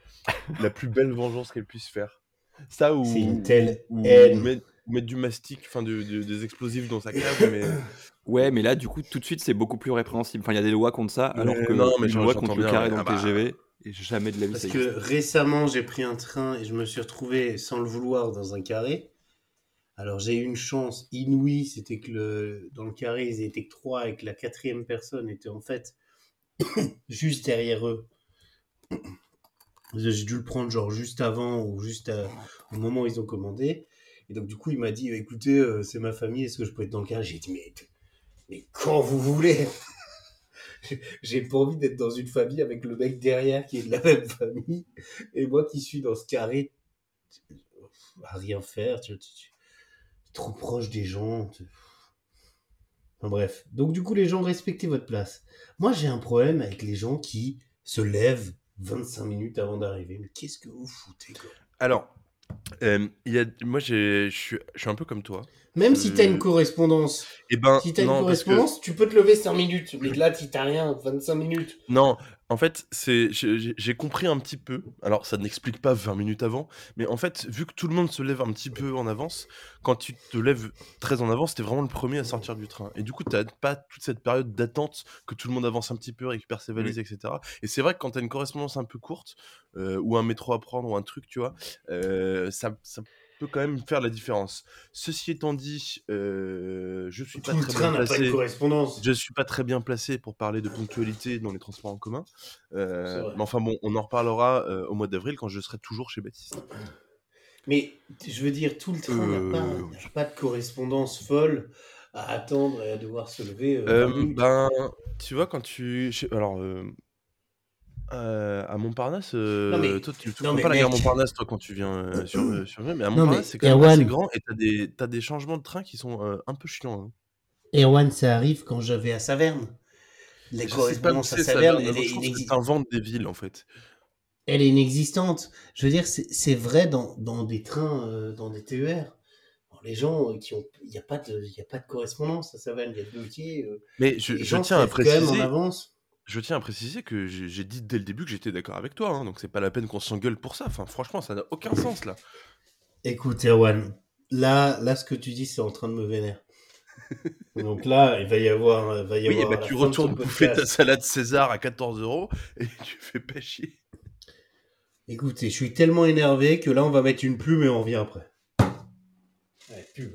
la plus belle vengeance qu'elle puisse faire. Ça ou, C'est une telle ou haine. Mettre du mastic, enfin des explosifs dans sa cave, mais Ouais, mais là, du coup, tout de suite, c'est beaucoup plus répréhensible. Enfin, il y a des lois contre ça, alors que non, mais une loi contre le carré dans le Ah bah. TGV, et jamais de la vie Parce que récemment, j'ai pris un train et je me suis retrouvé sans le vouloir dans un carré. Alors j'ai eu une chance inouïe, c'était que le, dans le carré, ils étaient que trois et que la quatrième personne était en fait juste derrière eux. J'ai dû le prendre genre juste avant ou juste à- au moment où ils ont commandé. Et donc du coup, il m'a dit, écoutez, euh, c'est ma famille, est-ce que je peux être dans le carré J'ai dit, mais, mais quand vous voulez J'ai pas envie d'être dans une famille avec le mec derrière qui est de la même famille et moi qui suis dans ce carré à rien faire, tu, tu- trop proche des gens. Enfin, bref. Donc du coup, les gens respectez votre place. Moi, j'ai un problème avec les gens qui se lèvent 25 minutes avant d'arriver. Mais qu'est-ce que vous foutez alors. Euh, y a, moi, je suis un peu comme toi. Même si t'as une correspondance, Et ben, si t'as une que- correspondance, tu peux te lever 5 minutes. Mais là, si t'as rien, 25 minutes. Non, en fait, c'est j'ai compris un petit peu. Alors, ça n'explique pas 20 minutes avant, mais en fait, vu que tout le monde se lève un petit peu en avance, quand tu te lèves très en avance, t'es vraiment le premier à sortir du train. Et du coup, t'as pas toute cette période d'attente que tout le monde avance un petit peu, récupère ses valises, etc. Et c'est vrai que quand t'as une correspondance un peu courte, euh, ou un métro à prendre, ou un truc, tu vois, euh, ça, ça peut quand même faire la différence. Ceci étant dit, euh, je suis pas Tout très bien placé. Je suis pas très bien placé pour parler de ponctualité dans les transports en commun. Euh, mais enfin bon, on en reparlera euh, au mois d'avril quand je serai toujours chez Baptiste. Mais je veux dire, tout le train n'a pas, pas de correspondance folle à attendre et à devoir se lever. 20 minutes. ben, tu vois, quand tu. Alors, euh, à Montparnasse, euh, Non, mais- toi, tu tu non, mais pas la gare mec. Montparnasse, toi, quand tu viens euh, sur, euh, sur mais à Montparnasse, mais c'est quand même Erwan- assez grand et t'as des, t'as des changements de train qui sont euh, un peu chiants. hein. Erwan, ça arrive quand je vais à Saverne. La Je sais pas où correspondance à ça Saverne, elle est, je pense que inexi- t'inventes des villes, en fait. elle est inexistante. Je veux dire, c'est vrai dans, dans des trains, dans des TER. Les gens qui ont. Il n'y a, pas de- il a pas de correspondance à Saverne, il y a deux euh, Mais je, les je tiens à même en préciser. avance. Je tiens à préciser que j'ai j'ai dit dès le début que j'étais d'accord avec toi, hein, donc c'est pas la peine qu'on s'engueule pour ça. Enfin, franchement, ça n'a aucun sens là. Écoute, Erwan, là, là, ce que tu dis, c'est en train de me vénérer. Donc là, il va y avoir. euh, Va y Oui, et avoir bah la tu fin de retournes bouffer ta podcast. salade César à 14 euros et tu fais pas chier. Écoutez, je suis tellement énervé que là, on va mettre une plume et on revient après. Allez, pub.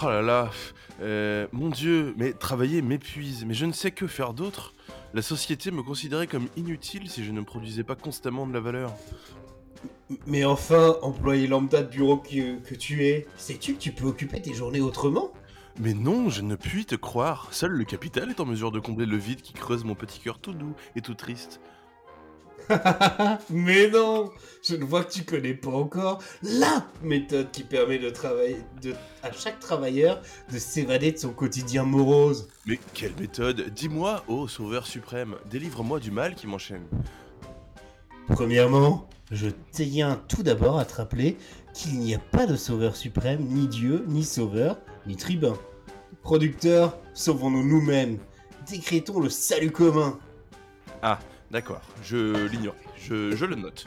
Oh là là, euh, mon dieu, mais travailler m'épuise, mais je ne sais que faire d'autre. La société me considérait comme inutile si je ne produisais pas constamment de la valeur. Mais enfin, employé lambda de bureau que, que tu es, sais-tu que tu peux occuper tes journées autrement? Mais non, je ne puis te croire. Seul le capital est en mesure de combler le vide qui creuse mon petit cœur tout doux et tout triste. Mais non Je ne vois que tu connais pas encore la méthode qui permet de travailler de, à chaque travailleur de s'évader de son quotidien morose. Mais quelle méthode Dis-moi, ô sauveur suprême, délivre-moi du mal qui m'enchaîne. Premièrement, je tiens tout d'abord à te rappeler qu'il n'y a pas de sauveur suprême, ni Dieu, ni sauveur, ni tribun. Producteur, sauvons-nous nous-mêmes. Décrétons le salut commun. Ah, d'accord, je l'ignorais, je, je le note.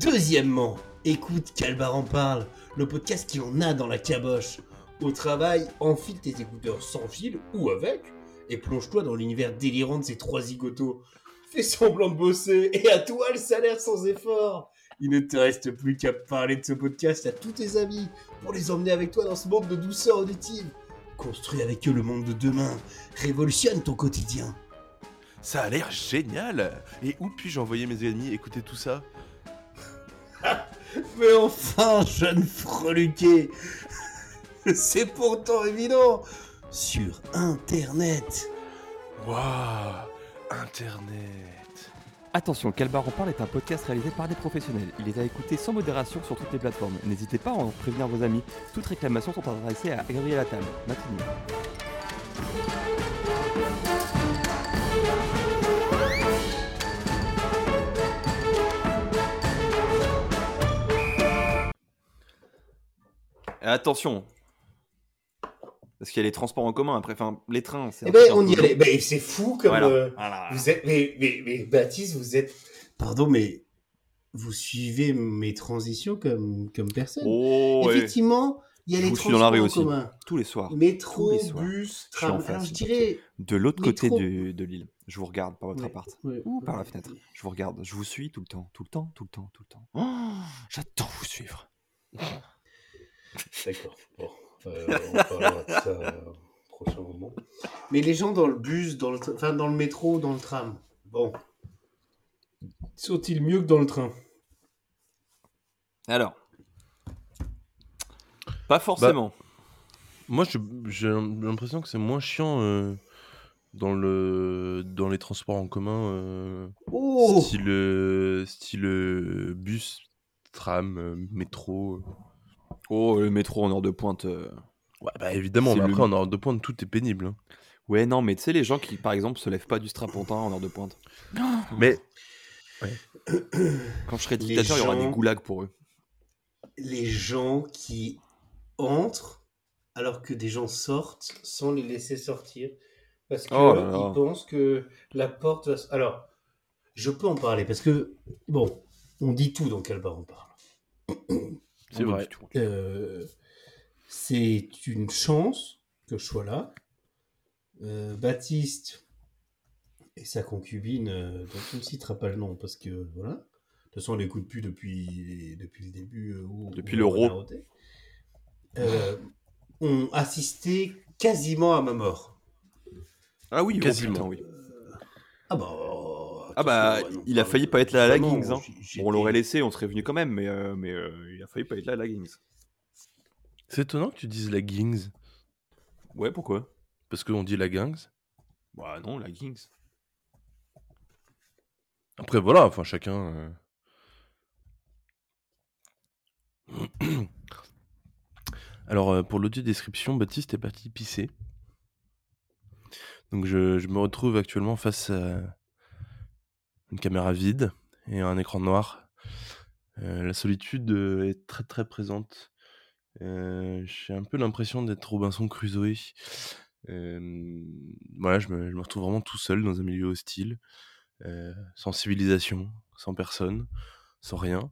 Deuxièmement, écoute Calbar en parle, le podcast qui en a dans la caboche. Au travail, enfile tes écouteurs sans fil ou avec, et plonge-toi dans l'univers délirant de ces trois zigotos. Fais semblant de bosser, et à toi le salaire sans effort. Il ne te reste plus qu'à parler de ce podcast à tous tes amis pour les emmener avec toi dans ce monde de douceur auditive. Construis avec eux le monde de demain. Révolutionne ton quotidien. Ça a l'air génial Et où puis-je envoyer mes amis écouter tout ça? Mais enfin, jeune freluqué C'est pourtant évident Sur Internet Waouh Internet Attention, Calbar en parle est un podcast réalisé par des professionnels. Il est à écouter sans modération sur toutes les plateformes. N'hésitez pas à en prévenir vos amis. Toutes réclamations sont adressées à Gabriel Attal. Matinée. Et attention. Parce qu'il y a les transports en commun après, enfin les trains. c'est Eh un ben, on y allait. Ben, c'est fou comme... Voilà, euh, voilà. Vous êtes... Mais, mais, mais Baptiste, vous êtes... Pardon, mais... Vous suivez mes transitions comme, comme personne. Oh. Effectivement, il y a Je les suis dans la transports rue en aussi. commun. Tous les soirs. Métro, Tous les soirs. bus, tram. Alors je dirais... De l'autre côté Métro. du- de l'île. Je vous regarde par votre Ouais, appart. ouais, Ou par la fenêtre. Je vous regarde. Je vous suis tout le temps. Tout le temps, tout le temps, tout le temps. Oh, J'adore vous suivre. D'accord. Bon, euh, on parlera de ça euh, au prochain moment. Mais les gens dans le bus, dans le, enfin, dans le métro, dans le tram, bon, sont-ils mieux que dans le train? Alors. Pas forcément. Moi, je- j'ai l'impression que c'est moins chiant euh, dans, le, dans les transports en commun, euh, Oh style, style bus, tram, euh, métro. Oh, le métro en heure de pointe. euh. Ouais, bah évidemment, C'est mais le- après, en heure de pointe, tout est pénible. hein. Ouais, non, mais tu sais, les gens qui, par exemple, se lèvent pas du strapontin en heure de pointe. Mais Quand je serai Les dictateur, il y aura des gens- goulags pour eux. Les gens qui entrent alors que des gens sortent sans les laisser sortir parce qu'ils Oh là là. pensent que la porte va... s- Alors, je peux en parler parce que, bon, on dit tout dans quel bar on parle. c'est vrai. Euh, c'est une chance que je sois là. Euh, Baptiste et sa concubine, euh, dont on ne citera pas le nom parce que voilà. De toute façon, on l'écoute plus depuis, depuis le début. euh, où- Depuis l'euro. Euh, ont assisté quasiment à ma mort. Ah oui, oh, Quasiment. oui. Ah bah. Ah bah, ouais, il a failli pas être là à la. Hein. on l'aurait laissé, on serait venu quand même, mais, euh, mais euh, il a failli pas être là à la Gings. C'est étonnant que tu dises la Gings, Ouais, pourquoi? Parce qu'on dit la Gings. Bah non, la Gings. Après, voilà, enfin, chacun. euh. Alors, euh, pour l'audio description, Baptiste est parti pisser. Donc, je, je me retrouve actuellement face à une caméra vide et un écran noir. Euh, la solitude euh, est très très présente. Euh, J'ai un peu l'impression d'être Robinson Crusoe. Voilà, je me, retrouve vraiment tout seul dans un milieu hostile, sans civilisation, sans personne, sans rien.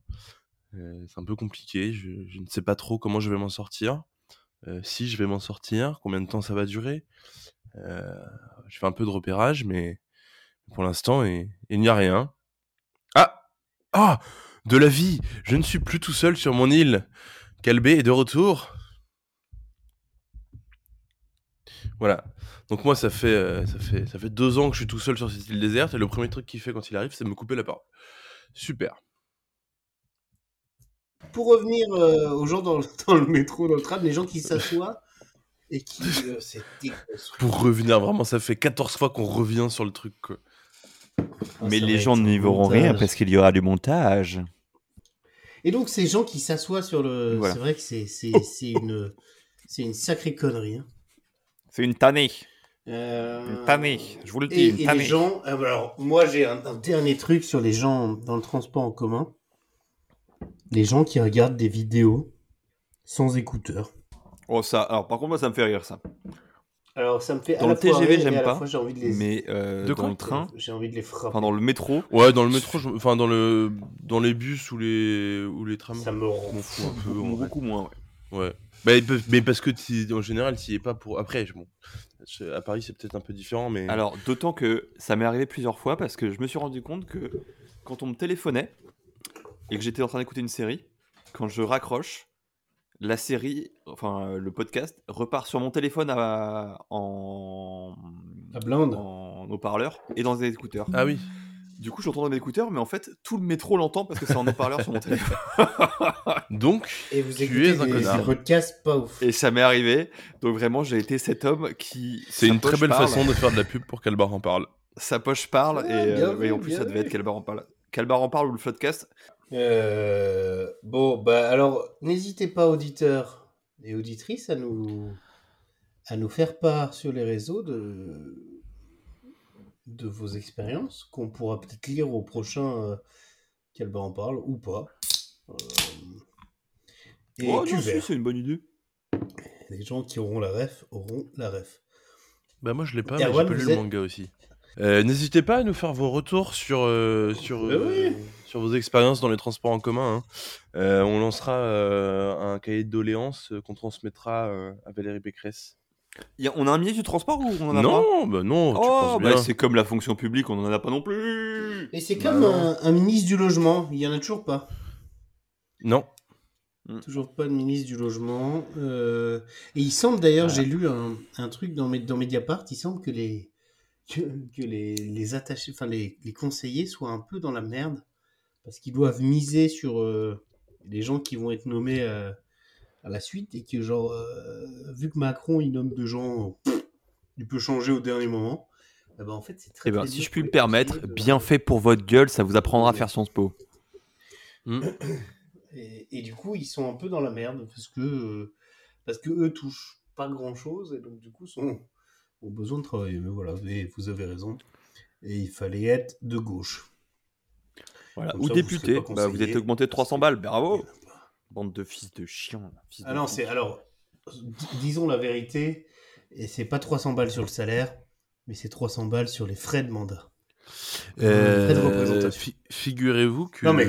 C'est un peu compliqué, je, je ne sais pas trop comment je vais m'en sortir. Si je vais m'en sortir, combien de temps ça va durer? Je fais un peu de repérage, mais pour l'instant, il, il n'y a rien. Ah Ah De la vie Je ne suis plus tout seul sur mon île. Calbé est de retour. Voilà. Donc moi, ça fait, euh, ça, fait, ça fait deux ans que je suis tout seul sur cette île déserte, et le premier truc qu'il fait quand il arrive, c'est me couper la parole. Super. Pour revenir euh, aux gens dans le, dans le métro, dans le tram, les gens qui s'assoient et qui. euh. Pour revenir, vraiment, ça fait 14 fois qu'on revient sur le truc. quoi. Mais les gens n'y verront rien parce qu'il y aura du montage. Et donc, ces gens qui s'assoient sur le. Voilà. C'est vrai que c'est c'est- c'est une, c'est une sacrée connerie. hein. C'est une tannée. Euh, Une tannée. Je vous le dis, Et, une et tannée. les gens. euh, Alors, moi, j'ai un, un dernier truc sur les gens dans le transport en commun. Les gens qui regardent des vidéos sans écouteurs. Oh, ça. Alors, par contre, moi, ça me fait rire, ça. Alors, ça me fait. à la le fois TGV, j'aime à la pas, fois, j'ai envie de les. Mais euh, De dans le train, J'ai envie de les frapper. enfin, dans le métro, Ouais, dans le métro, je- enfin dans le dans les bus ou les ou les trams. Ça me rend fous un peu. beaucoup moins, ouais. Ouais. Bah, mais parce que en général, tu es pas pour. Après, je- bon, je- à Paris, c'est peut-être un peu différent, mais. Alors, d'autant que ça m'est arrivé plusieurs fois parce que je me suis rendu compte que quand on me téléphonait, et que j'étais en train d'écouter une série, quand je raccroche, la série, enfin euh, le podcast, repart sur mon téléphone à, en, La blinde. en haut-parleur et dans des écouteurs. Ah oui. Du coup, j'entends dans mes écouteurs, mais en fait, tout le métro l'entend parce que c'est en haut-parleur sur mon téléphone. Donc, Et vous Tu es un connard. des podcasts pas ouf. Et ça m'est arrivé. Donc vraiment, j'ai été cet homme qui. c'est une très belle parle, façon de faire de la pub pour qu'Albar en parle. Sa poche parle Ouais, et, bien euh, vu, et en plus, ça devait vu. être Calbar en parle. Calbar en parle ou le podcast. Euh, bon, bah alors, n'hésitez pas, auditeurs et auditrices, à nous, à nous faire part sur les réseaux de, de vos expériences, qu'on pourra peut-être lire au prochain euh, en parle, ou pas. Euh, et oh, non, si, Cuvert. c'est une bonne idée. Les gens qui auront la ref auront la ref. Bah moi je l'ai pas, mais Erwan, j'ai pas lu le manga aussi. Euh, N'hésitez pas à nous faire vos retours sur, euh, sur, Bah oui. Sur vos expériences dans les transports en commun. hein. Euh, on lancera euh, un cahier de doléances euh, qu'on transmettra euh, à Valérie Pécresse. Y a- on a un ministre du transport ou on en a pas? Non, bah non, tu Oh, bah c'est comme la fonction publique, on en a pas non plus. Et c'est Bah comme un, un ministre du logement, il y en a toujours pas. Non. Toujours pas de ministre du logement. euh, Et il semble d'ailleurs, j'ai lu un, un truc dans, Med- dans Mediapart, il semble que les, que, que les, les attachés, enfin les, les conseillers soient un peu dans la merde parce qu'ils doivent miser sur euh, les gens qui vont être nommés euh, à la suite et que genre euh, vu que Macron il nomme de gens, pff, il peut changer au dernier moment. Eh ben, en fait c'est très. Eh ben, très si je puis me permettre, de- bien fait pour votre gueule, ça vous apprendra à faire son spo. Hmm. Et, et du coup, ils sont un peu dans la merde parce que, euh, parce que eux touchent pas grand chose et donc du coup sont, ont besoin de travailler. Mais voilà, et vous avez raison. Et il fallait être de gauche. Voilà. Ou ça, député, bah, vous êtes augmenté de 300 balles, bravo. Bande de fils de chiens. Ah de non, fous. c'est alors, disons la vérité, et c'est pas 300 balles sur le salaire, mais c'est 300 balles sur les frais de mandat. Euh, Frais de représentation. fi- Figurez-vous que Non, mais-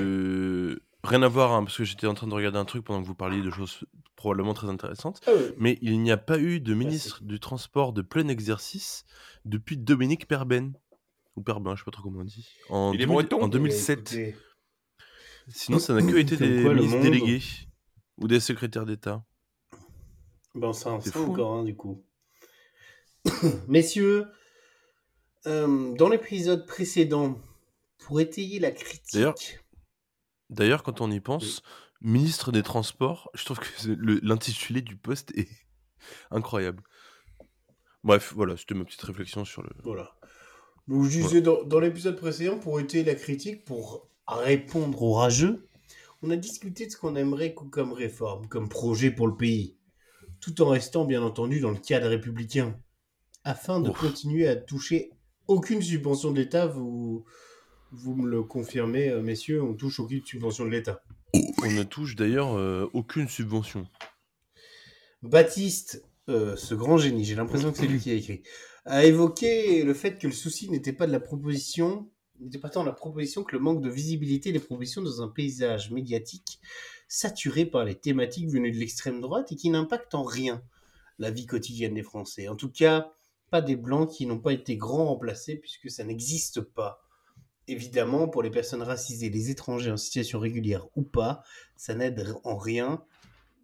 rien à voir, hein, parce que j'étais en train de regarder un truc pendant que vous parliez de choses probablement très intéressantes. Ah oui. Mais il n'y a pas eu de ministre du transport de plein exercice depuis Dominique Perben. Ou Perbin, je sais pas trop comment on dit. En, Il est 2000 breton en Et 2007. écoutez, Sinon, ça n'a que été des quoi, ministres monde- délégués ou des secrétaires d'État. Ben, ça, C'est ça fou, encore, hein, du coup. Messieurs, euh, dans l'épisode précédent, pour étayer la critique, D'ailleurs, quand on y pense, ministre des Transports, je trouve que l'intitulé du poste est incroyable. Bref, voilà, c'était ma petite réflexion sur le. voilà. Donc, je disais dans, dans l'épisode précédent, pour étayer la critique, pour répondre au rageux, on a discuté de ce qu'on aimerait co- comme réforme, comme projet pour le pays, tout en restant bien entendu dans le cadre républicain, afin de Ouf. continuer à toucher aucune subvention de l'État. Vous, vous me le confirmez, euh, messieurs, on touche aucune subvention de l'État. On ne touche d'ailleurs euh, aucune subvention. Baptiste, euh, ce grand génie, j'ai l'impression que c'est lui qui a écrit, a évoqué le fait que le souci n'était pas de la proposition, n'était pas tant la proposition que le manque de visibilité des propositions dans un paysage médiatique saturé par les thématiques venues de l'extrême droite et qui n'impactent en rien la vie quotidienne des Français. En tout cas, pas des blancs qui n'ont pas été grands remplacés puisque ça n'existe pas. Évidemment, pour les personnes racisées, les étrangers en situation régulière ou pas, ça n'aide en rien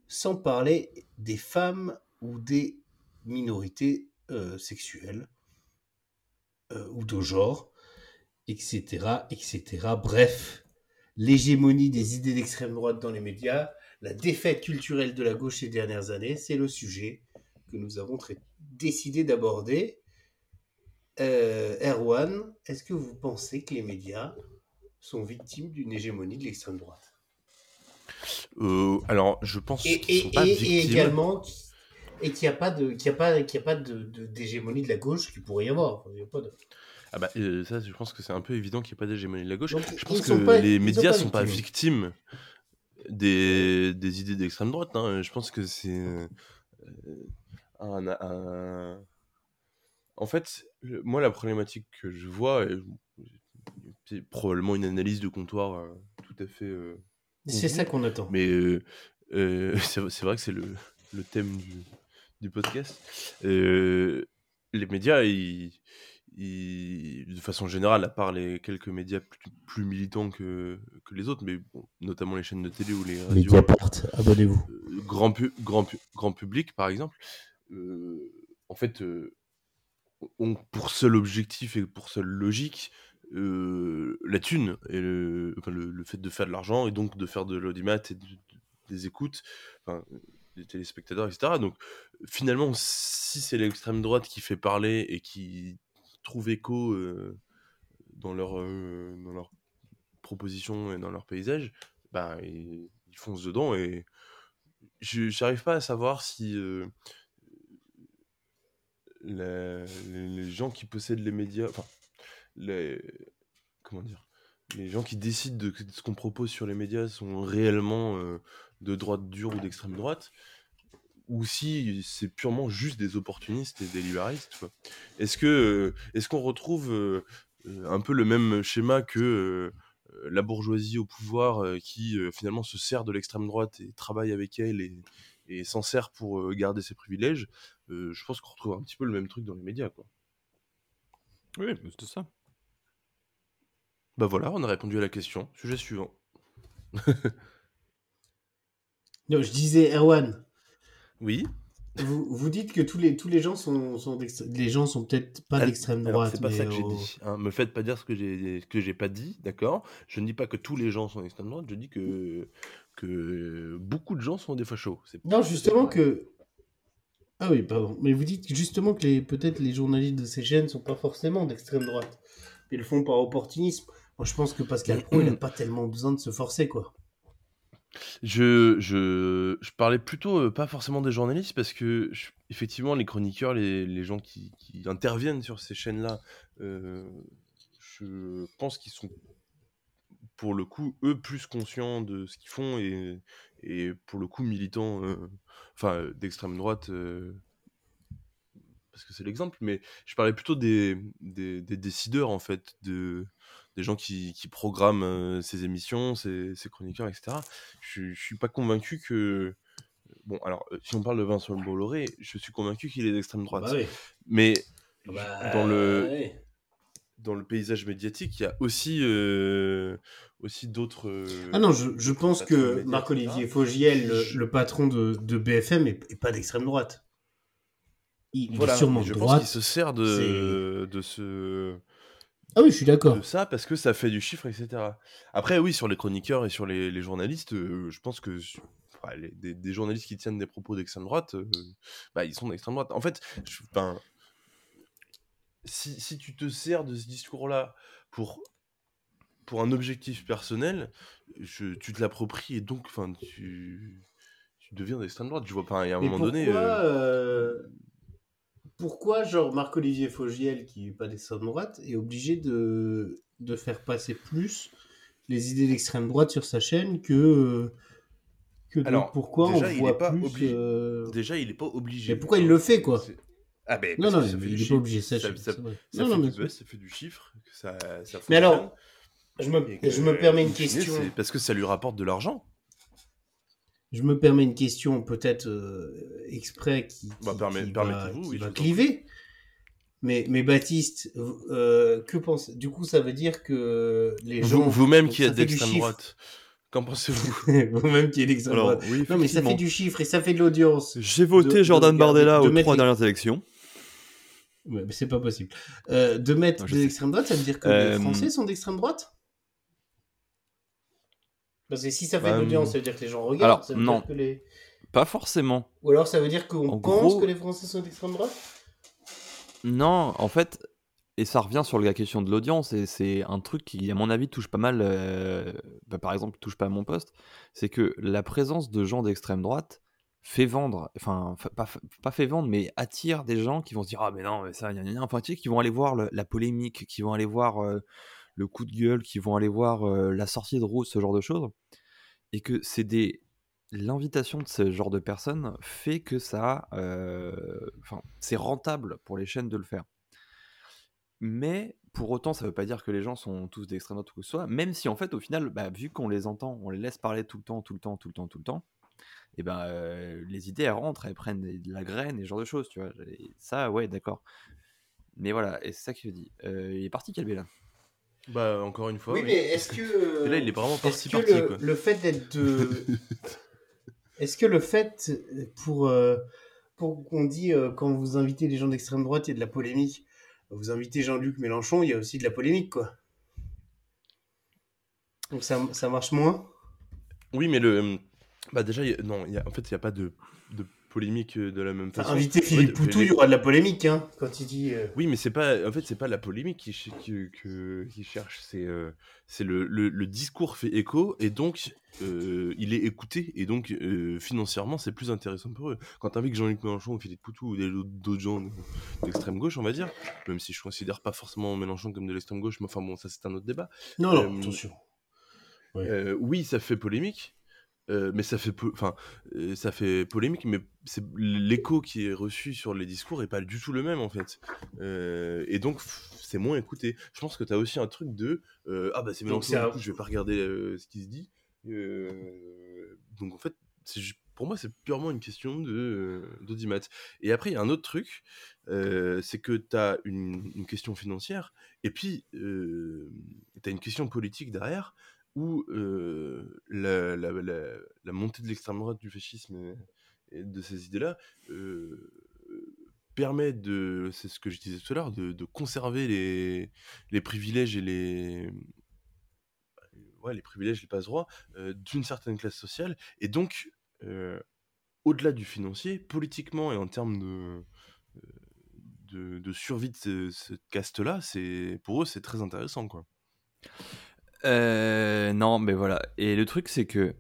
sans parler des femmes ou des minorités euh, euh, ou de genre, etc., etc. Bref, l'hégémonie des idées d'extrême droite dans les médias, la défaite culturelle de la gauche ces dernières années, c'est le sujet que nous avons décidé d'aborder. Euh, Erwan, est-ce que vous pensez que les médias sont victimes d'une hégémonie de l'extrême droite? Euh, alors, je pense et, qu'ils et, sont pas et- et victimes. également et qu'il n'y a pas de qu'il a pas qu'il a pas de de- d'hégémonie de, la gauche qui pourrait y avoir il y a pas de- Ah bah, euh, ça, je pense que c'est un peu évident qu'il n'y ait pas d'hégémonie de la gauche. Donc, je pense que pas- les médias pas sont pas victimes. des, des idées d'extrême droite. hein. Je pense que c'est euh, un, un- En fait, moi, la problématique que je vois, c'est probablement une analyse de comptoir euh, tout à fait... c'est ça qu'on attend Mais c'est c'est vrai que c'est le, le thème du, du podcast. Euh, les médias, ils, il- de façon générale, à part les quelques médias plus, plus militants que, que les autres, mais bon, notamment les chaînes de télé ou les radios, abonnez-vous. euh, grand, pu- grand, pu- grand public, par exemple, euh, en fait, ont pour seul objectif et pour seule logique la thune, et le, enfin, le, le fait de faire de l'argent, et donc de faire de l'audimat et de- de- des écoutes, enfin, des téléspectateurs, etc. Donc, finalement, si c'est l'extrême droite qui fait parler et qui trouve écho euh, dans leur euh, dans leurs propositions et dans leur paysage, bah, ils, foncent dedans et je j'arrive pas à savoir si euh, les, les gens qui possèdent les médias, enfin, les, comment dire, les gens qui décident de, de ce qu'on propose sur les médias sont réellement euh, de droite dure ou d'extrême droite, ou si c'est purement juste des opportunistes et des libéralistes. Est-ce que euh, est-ce qu'on retrouve euh, euh, un peu le même schéma que la bourgeoisie au pouvoir qui finalement se sert de l'extrême droite et travaille avec elle et, et s'en sert pour garder ses privilèges Euh, Je pense qu'on retrouve un petit peu le même truc dans les médias. Quoi. Oui, c'est ça. Bah voilà, on a répondu à la question. Sujet suivant. Non, je disais, Erwan, Oui. vous, vous dites que tous les, tous les gens sont, sont les gens sont peut-être pas d'extrême droite. c'est pas mais ça que j'ai dit. hein. Me faites pas dire ce que j'ai que j'ai pas dit, d'accord? Je ne dis pas que tous les gens sont d'extrême droite. Je dis que que beaucoup de gens sont des fachos. Non, justement que. Ah oui, pardon. Mais vous dites justement que peut-être les journalistes de ces chaînes sont pas forcément d'extrême droite. Ils le font par opportunisme. Moi, je pense que Pascal Pro, il a pas tellement besoin de se forcer, quoi. Je, je, je parlais plutôt euh, pas forcément des journalistes parce que effectivement les chroniqueurs, les, les gens qui, qui interviennent sur ces chaînes-là, euh, je pense qu'ils sont pour le coup eux plus conscients de ce qu'ils font et, et pour le coup militants, euh, enfin d'extrême droite. parce que c'est l'exemple, mais je parlais plutôt des, des, des décideurs, en fait, de, des gens qui, qui programment euh, ces émissions, ces, ces chroniqueurs, etc. Je, je suis pas convaincu que. Bon, alors, euh, si on parle de Vincent Bolloré, je suis convaincu qu'il est d'extrême droite. Bah oui. Mais Bah, dans le dans le paysage médiatique, il y a aussi euh, aussi d'autres. euh, Ah non, je, je pense que Marc-Olivier. Fogiel, le, patron de, de BFM, est, est pas d'extrême droite. Il, il Voilà, est sûrement je de pense droite. qu'il se sert de de ce Ah oui, je suis d'accord. de ça parce que ça fait du chiffre, etc. Après, oui, sur les chroniqueurs et sur les, les journalistes, euh, je pense que su- enfin, les- des, des journalistes qui tiennent des propos d'extrême droite, euh, bah, ils sont d'extrême droite. En fait, je- ben, si, si tu te sers de ce discours-là pour, pour un objectif personnel, je- tu te l'appropries et donc enfin, tu, tu deviens d'extrême droite. Je vois pas, il y a un Mais moment pourquoi, donné. euh, pourquoi genre Marc-Olivier Fogiel, qui n'est pas d'extrême droite, est obligé de, de faire passer plus les idées d'extrême droite sur sa chaîne que, que Alors, Pourquoi déjà, on il est pas plus obligé. euh, Déjà, il est pas obligé. Mais pourquoi il le fait, quoi Ah ben, Non, non, ça mais il du est pas obligé, ça, ça, Non, fait non, du bien sûr. buzz, ça fait du chiffre, ça, Mais alors, je me, je me permets une question. parce que ça lui rapporte de l'argent. Je me permets une question peut-être euh, exprès qui, qui, Bah, permet- qui va, qui oui, cliver. Mais, mais Baptiste, euh, que pense Du coup, ça veut dire que les gens... Vous- Vous-même qui êtes d'extrême droite, qu'en pensez-vous Vous-même qui êtes d'extrême droite. oui, Non, mais ça fait du chiffre et ça fait de l'audience. J'ai voté de- Jordan Bardella de aux trois les- dernières élections. Ouais, mais c'est pas possible. Euh, de mettre Non, des extrêmes droite, ça veut dire que Euh, les Français sont d'extrême droite? Parce que si ça fait Bah, de l'audience, ça veut dire que les gens regardent. alors, ça veut non. dire que les... Pas forcément. Ou alors ça veut dire qu'on En pense gros- que les Français sont d'extrême droite? Non, en fait, et ça revient sur la question de l'audience, et c'est un truc qui, à mon avis, touche pas mal, euh, bah, par exemple, touche pas à mon poste, c'est que la présence de gens d'extrême droite fait vendre, enfin, pas, pas fait vendre, mais attire des gens qui vont se dire, ah mais non, mais ça, gna, gna, gna. enfin, tu sais, qui vont aller voir le- la polémique, qui vont aller voir euh, le coup de gueule, qui vont aller voir la sortie de route, ce genre de choses, et que c'est des... L'invitation de ce genre de personnes fait que ça, enfin, c'est rentable pour les chaînes de le faire. Mais pour autant, ça veut pas dire que les gens sont tous d'extrême droite ou quoi que ce soit, même si en fait, au final, bah, vu qu'on les entend, on les laisse parler tout le temps, tout le temps, tout le temps, tout le temps, et ben les idées elles rentrent, elles prennent de la graine et ce genre de choses, tu vois. Ça, ouais, d'accord. Mais voilà, et c'est ça qu'il dit. Il est parti, Calvé, là? Bah, encore une fois. Oui, oui. mais est-ce que. Et là, il est vraiment Est-ce parti que parti, le, quoi. le fait d'être de. Est-ce que le fait pour euh, pour qu'on dit euh, quand vous invitez les gens d'extrême droite, il y a de la polémique. Vous invitez Jean-Luc Mélenchon, il y a aussi de la polémique, quoi. Donc ça, ça marche moins? Oui, mais le. Bah, déjà, il y a- non, il y a- en fait, il n'y a pas de, de polémique euh, de la même façon. fait, Philippe Poutou, il y aura de la polémique, hein, quand il dit. euh, Oui, mais c'est pas. En fait, c'est pas la polémique qui, que- que- qui cherche. C'est euh, c'est le, le, le discours fait écho et donc euh, il est écouté et donc financièrement c'est plus intéressant pour eux. Quand t'invites Jean-Luc Mélenchon ou Philippe Poutou ou d'autres gens de- d'extrême gauche, on va dire, même si je considère pas forcément Mélenchon comme de l'extrême gauche, mais enfin bon, ça c'est un autre débat. Non, non, attention. Ouais. Oui, ça fait polémique. Euh, mais ça fait, enfin, euh, ça fait polémique, mais c'est l'écho qui est reçu sur les discours est pas du tout le même en fait, Euh, et donc c'est moins écouté. Je pense que tu as aussi un truc de ah bah c'est Mélenchon, un- du coup je vais pas regarder ce qui se dit. Donc en fait, pour moi c'est purement une question de d'audimat. Et après il y a un autre truc, c'est que tu as une, une question financière et puis tu as une question politique derrière où la, montée de l'extrême droite du fascisme et, de ces idées-là permet de, c'est ce que je disais tout à l'heure, de, conserver les, privilèges et les, ouais, les privilèges, les passe-droits d'une certaine classe sociale. Et donc, au-delà du financier, politiquement et en termes de, survie de ce- cette caste-là, pour eux, c'est très intéressant. Quoi. Euh, non, mais voilà. Et le truc, c'est que.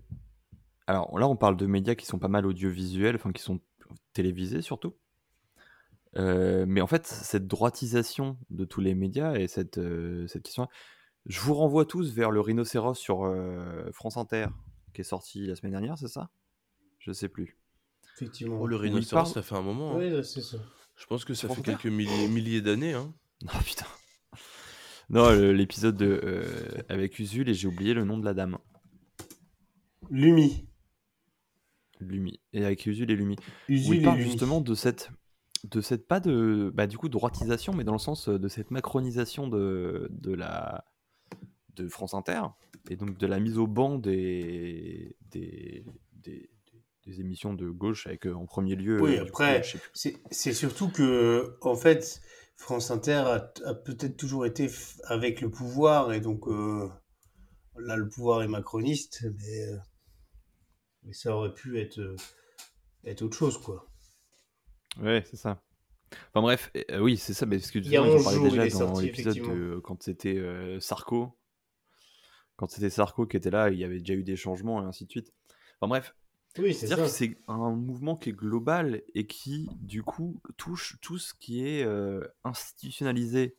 Alors là, on parle de médias qui sont pas mal audiovisuels, enfin qui sont télévisés surtout. Euh, mais en fait, cette droitisation de tous les médias et cette, euh, cette question, je vous renvoie tous vers le rhinocéros sur euh, France Inter qui est sorti la semaine dernière, c'est ça? Je sais plus. Effectivement. Oh, le rhinocéros, parle- ça fait un moment. hein. Oui, c'est ça. Je pense que ça France fait Inter? quelques milliers, milliers d'années. Hein. Non, putain. Non, l'épisode de, euh, avec Usul et j'ai oublié le nom de la dame. Lumi. Lumi. Et avec Usul et Lumi. où Usul il et parle Lumi. justement de cette de cette pas de bah du coup droitisation mais dans le sens euh, de cette macronisation de, de la de France Inter et donc de la mise au banc des des, des, des émissions de gauche avec euh, en premier lieu Oui, après, coup. C'est c'est surtout que, en fait, France Inter a, a peut-être toujours été avec le pouvoir, et donc euh, là, le pouvoir est macroniste, mais, euh, mais ça aurait pu être, euh, être autre chose, quoi. ouais c'est ça. Enfin bref oui c'est ça mais justement, j'en 11 parlais déjà dans l'épisode quand c'était Sarko. Quand c'était Sarko qui était là il y avait déjà eu des changements et ainsi de suite. Enfin bref Oui, c'est C'est-à-dire que c'est un mouvement qui est global et qui, du coup, touche tout ce qui est euh, institutionnalisé,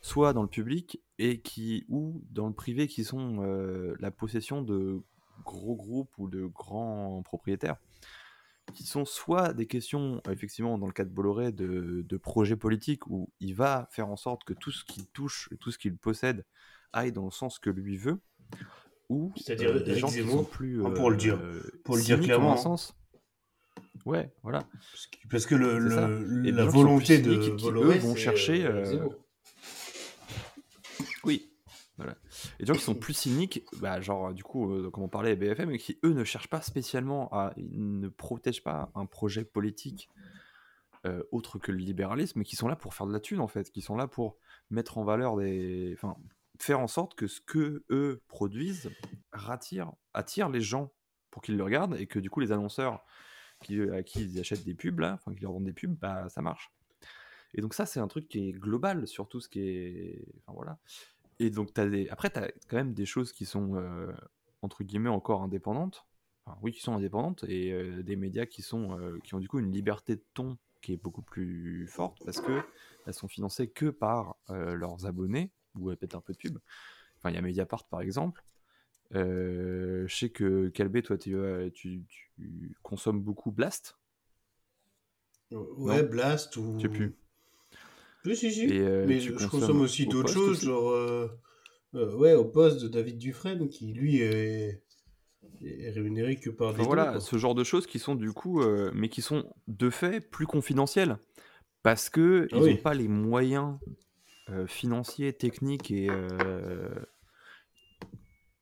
soit dans le public et qui ou dans le privé, qui sont euh, la possession de gros groupes ou de grands propriétaires, qui sont soit des questions, effectivement, dans le cas de Bolloré, de, de projets politiques où il va faire en sorte que tout ce qu'il touche, tout ce qu'il possède, aille dans le sens que lui veut, ou C'est-à-dire euh, des gens qui sont plus hein, pour le dire- euh, pour le dire en clairement, un hein. sens. Ouais, voilà. Parce que- Parce que le, Et la volonté de qui, eux, Bolloré, vont chercher, euh, euh. Oui. Voilà. Et gens qui sont plus cyniques, bah, genre, du coup, comme on parlait à BFM, et qui, eux, ne cherchent pas spécialement à. ils ne protègent pas un projet politique autre que le libéralisme, mais qui sont là pour faire de la thune, en fait, qui sont là pour mettre en valeur des. Enfin, faire en sorte que ce que eux produisent rattire, attire les gens pour qu'ils le regardent, et que du coup, les annonceurs qui, à qui ils achètent des pubs, enfin, qui leur vendent des pubs, bah, ça marche. Et donc ça, c'est un truc qui est global sur tout ce qui est... Enfin voilà. Et donc as des... après, tu as quand même des choses qui sont, euh, entre guillemets, encore indépendantes. Enfin, oui, qui sont indépendantes, et euh, des médias qui, sont, euh, qui ont du coup une liberté de ton qui est beaucoup plus forte, parce que elles sont financées que par euh, leurs abonnés, ou euh, peut-être un peu de pub. Enfin, il y a Mediapart, par exemple. Euh, je sais que Calbé, toi, tu, euh, tu, tu consommes beaucoup Blast. Ouais, Non. Blast ou. Je sais plus. Oui, si, si. Et, euh, Mais je consomme aussi au d'autres choses, aussi genre. euh, ouais, au poste de David Dufresne, qui lui est, rémunéré que par des voilà, dons, ce genre de choses qui sont du coup, euh, mais qui sont de fait plus confidentielles. Parce que Ah ils oui. n'ont pas les moyens euh, financiers, techniques et euh,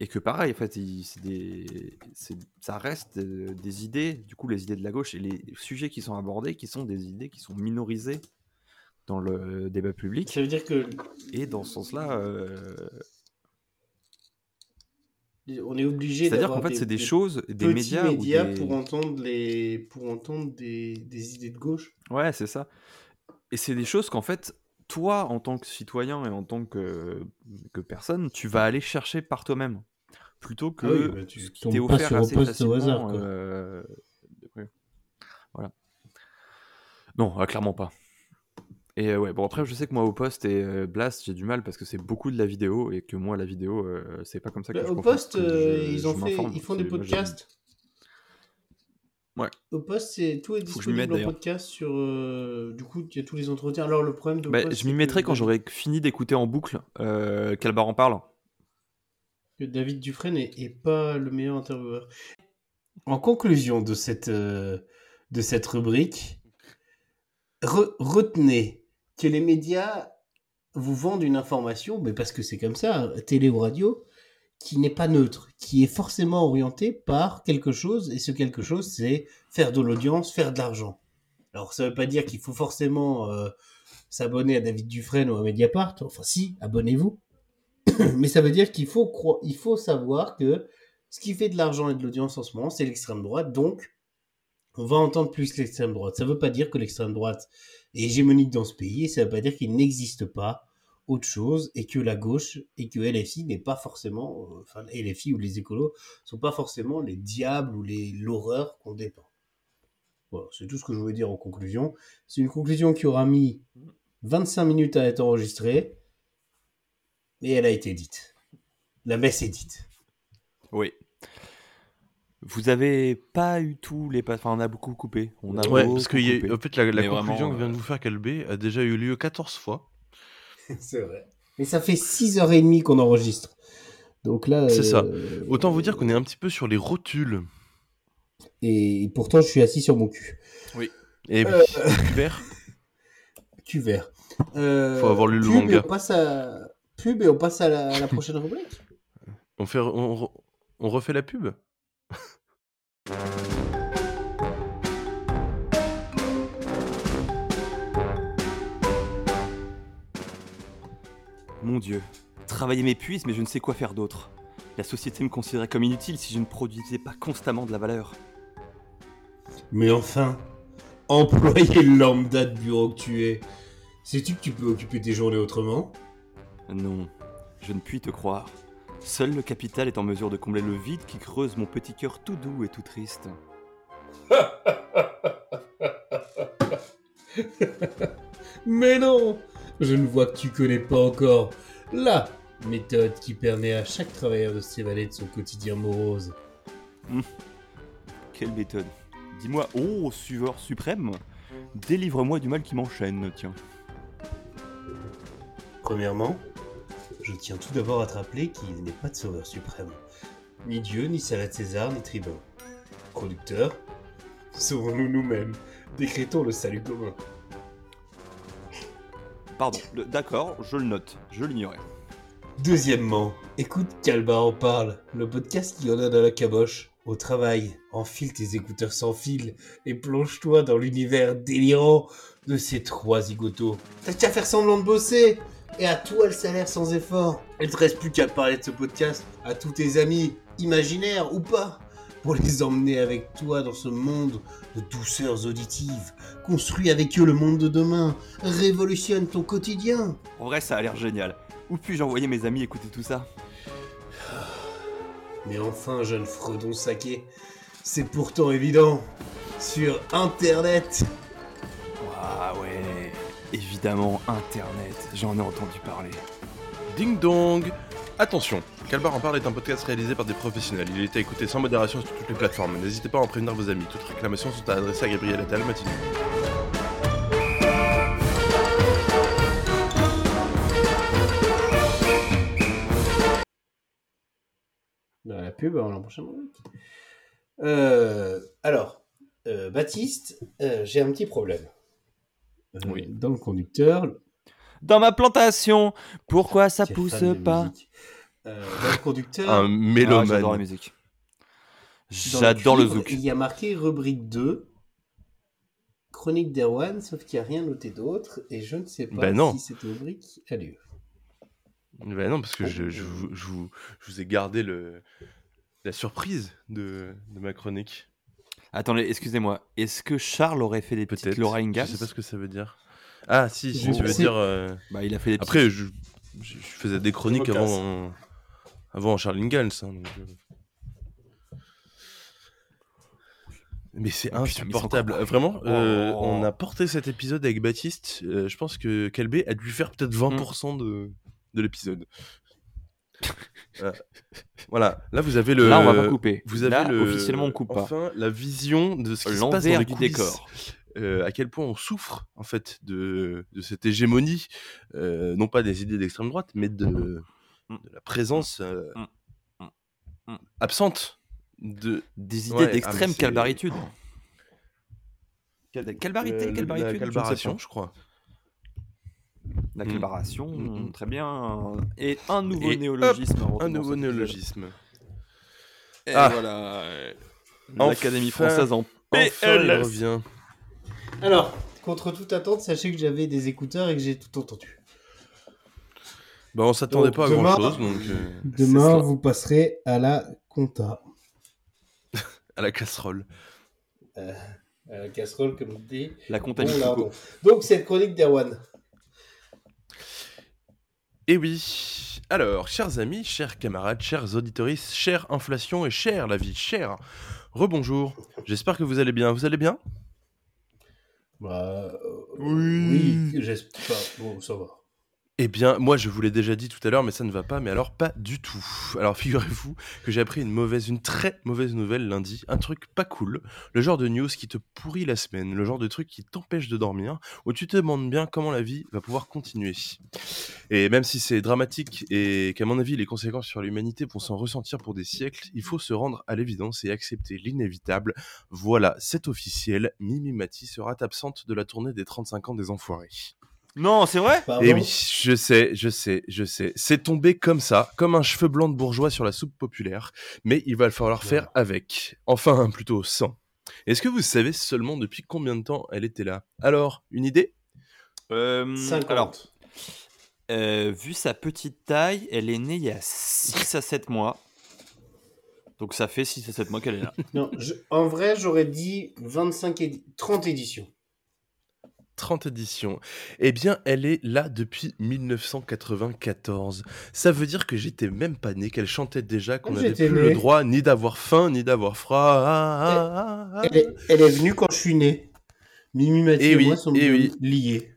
et que pareil, en fait, c'est des, ça reste euh, des idées. Du coup, les idées de la gauche et les sujets qui sont abordés, qui sont des idées qui sont minorisées dans le débat public. Ça veut dire que Et dans ce sens-là, euh, on est obligé c'est-à-dire qu'en fait, c'est des choses, des petits médias, ou des... pour entendre les pour entendre des, des idées de gauche. Ouais, c'est ça. Et c'est des choses qu'en fait, toi, en tant que citoyen et en tant que, que personne, tu vas aller chercher par toi-même. Plutôt que Ah oui, bah, tu ce qui t'est offert assez poste au facilement. hasard, quoi. euh. Voilà. Non, euh, clairement pas. Et euh, ouais, bon après je sais que moi au poste et euh, Blast j'ai du mal parce que c'est beaucoup de la vidéo et que moi la vidéo euh, c'est pas comme ça que Bah, je au poste, je- ils je ont fait, m'informe. ils font des podcasts. Ouais. Au poste, c'est tout est disponible en podcast sur. euh, du coup, il y a tous les entretiens. Alors le problème de Bah, poste, je m'y mettrai que quand David- j'aurai fini d'écouter en boucle euh, Calbar en parle. que David Dufresne est, est pas le meilleur intervieweur. En conclusion de cette, euh, de cette rubrique, re- retenez que les médias vous vendent une information, mais parce que c'est comme ça, télé ou radio, qui n'est pas neutre, qui est forcément orientée par quelque chose, et ce quelque chose, c'est faire de l'audience, faire de l'argent. Alors ça veut pas dire qu'il faut forcément euh, s'abonner à David Dufresne ou à Mediapart, enfin si, abonnez-vous, mais ça veut dire qu'il faut, croi- il faut savoir que ce qui fait de l'argent et de l'audience en ce moment, c'est l'extrême droite. Donc, on va entendre plus l'extrême droite. Ça ne veut pas dire que l'extrême droite est hégémonique dans ce pays. Ça ne veut pas dire qu'il n'existe pas autre chose et que la gauche et que LFI n'est pas forcément, euh, enfin LFI ou les écolos sont pas forcément les diables ou les l'horreur qu'on dépeint. Voilà, c'est tout ce que je voulais dire en conclusion. C'est une conclusion qui aura mis 25 minutes à être enregistrée, mais elle a été dite. La messe est dite. Oui. Vous avez pas eu tous les pas... Enfin, on a beaucoup coupé. On a Ouais, beaucoup parce que y a- coupé. en fait, la, conclusion vraiment, que vient de euh, vous faire Calbé a déjà eu lieu 14 fois. C'est vrai. Mais ça fait 6h30 qu'on enregistre. Donc là. C'est ça. euh, Autant vous dire qu'on est un petit peu sur les rotules. Et pourtant, je suis assis sur mon cul. Et Euh, super. Cuvert. Euh, Faut avoir lu le pub, manga. Et on passe à... Pub et on passe à la, à la prochaine rubrique? On, fait, on, re- on refait la pub? Mon Dieu. Travailler m'épuise, mais je ne sais quoi faire d'autre. La société me considérait comme inutile si je ne produisais pas constamment de la valeur. Mais enfin, employé lambda de bureau que tu es, sais-tu que tu peux occuper tes journées autrement? Non, je ne puis te croire. Seul le capital est en mesure de combler le vide qui creuse mon petit cœur tout doux et tout triste. Mais non Je ne vois que tu connais pas encore la méthode qui permet à chaque travailleur de s'évader de son quotidien morose. Quelle méthode Dis-moi, ô suiveur suprême, délivre-moi du mal qui m'enchaîne, tiens. Premièrement, je tiens tout d'abord à te rappeler qu'il n'est pas de sauveur suprême. Ni Dieu, ni Salade César, ni Tribun. Producteur, sauvons-nous nous-mêmes. Décrétons le salut commun. Pardon, d'accord, je le note, je l'ignorais. Deuxièmement, écoute Calbar en parle, le podcast qui en donne à la caboche. Au travail, enfile tes écouteurs sans fil et plonge-toi dans l'univers délirant de ces trois zigotos. T'as qu'à faire semblant de bosser et à toi le salaire sans effort. Il te reste plus qu'à parler de ce podcast à tous tes amis, imaginaires ou pas, pour les emmener avec toi dans ce monde de douceurs auditives. Construis avec eux le monde de demain. Révolutionne ton quotidien. En vrai, ça a l'air génial. Où puis-je envoyer mes amis écouter tout ça? Mais enfin, jeune Fredon saqué, c'est pourtant évident. Sur Internet. Ah ouais, évidemment, Internet, j'en ai entendu parler. Ding dong Attention, Calbar en parle est un podcast réalisé par des professionnels. Il est à écouter sans modération sur toutes les plateformes. N'hésitez pas à en prévenir vos amis. Toutes réclamations sont adressées à Gabriel Attal. Dans la pub, on l'an prochain. Euh, alors, euh, Baptiste, euh, j'ai un petit problème. euh, Oui. dans le conducteur. Dans ma plantation, pourquoi ça pousse pas. Euh, le conducteur. Un Ah, mélomane. J'adore la musique. J'adore le cuivre, zouk. Il y a marqué rubrique 2. Chronique d'Erwan, sauf qu'il n'y a rien noté d'autre. Et je ne sais pas Ben non. si cette rubrique a lieu. Bah non, parce que je, je vous, je vous- je vous ai gardé le, la surprise de, de ma chronique. Attendez, excusez-moi. Est-ce que Charles aurait fait des petites Peut-être. Laura Je Ingalls sais pas ce que ça veut dire. Ah, si, si tu veux dire. euh, Bah, il a fait. Après, je, je- je faisais des chroniques avant, avant Charles Ingalls. hein, donc, euh. Mais c'est Oh, putain, mais c'est insupportable. Vraiment, euh, Oh. on a porté cet épisode avec Baptiste. euh, je pense que Calbé a dû faire peut-être 20% Mm. de, de l'épisode. Euh, voilà, là vous avez le. Là, on va pas couper. Vous avez Là, le, officiellement, on coupe pas. Enfin, la vision de ce qui se passe dans les du coulisses. décor. Euh, à quel point on souffre en fait de, de cette hégémonie, euh, non pas des idées d'extrême droite, mais de, de la présence euh, Mm. Mm. Mm. absente de Des idées Ouais, ah, d'extrême c'est- calbaritude. Calbarité, euh, le- calbaritude, la calbaration, je crois. La calbaration, très bien. Et un nouveau Et néologisme. Un nouveau néologisme. Et Ah. voilà. euh, Enfin. L'Académie française en Enfin, il revient. Alors, contre toute attente, sachez que j'avais des écouteurs et que j'ai tout entendu. Bah, on s'attendait pas à demain- grand chose, donc euh, Demain, cela. vous passerez à la compta. à la casserole. Euh, à la casserole, comme dit. La Bon comptabilité. lardon. Donc, cette chronique d'Erwan. Et oui. Alors, chers amis, chers camarades, chers auditoristes, chère inflation et chère la vie, chère. Rebonjour. J'espère que vous allez bien. Vous allez bien? Bah, euh, oui, j'espère. Bon, ça va. Eh bien, moi, je vous l'ai déjà dit tout à l'heure, mais ça ne va pas, mais alors pas du tout. Alors, figurez-vous que j'ai appris une mauvaise, une très mauvaise nouvelle lundi, un truc pas cool, le genre de news qui te pourrit la semaine, le genre de truc qui t'empêche de dormir, où tu te demandes bien comment la vie va pouvoir continuer. Et même si c'est dramatique et qu'à mon avis, les conséquences sur l'humanité vont s'en ressentir pour des siècles, il faut se rendre à l'évidence et accepter l'inévitable. Voilà, c'est officiel, Mimi Mati sera absente de la tournée des 35 ans des Enfoirés. Non, c'est vrai? Pardon? Eh oui, je sais, je sais, je sais. C'est tombé comme ça, comme un cheveu blanc de bourgeois sur la soupe populaire, mais il va falloir faire avec. Enfin, plutôt sans. Est-ce que vous savez seulement depuis combien de temps elle était là? Alors, une idée? Euh, 50. Alors, euh, vu sa petite taille, elle est née il y a 6 à 7 mois. Donc ça fait 6 à 7 mois qu'elle est là. Non, je- en vrai, j'aurais dit 25 édi- 30 éditions. 30 éditions. Eh bien, elle est là depuis 1994. Ça veut dire que j'étais même pas né, qu'elle chantait déjà, qu'on n'avait plus né. le droit ni d'avoir faim, ni d'avoir froid. Ah, ah, ah, ah. Elle est, elle est venue quand je suis né. Mimi Mathieu Eh et, oui, moi sommes eh oui. liés.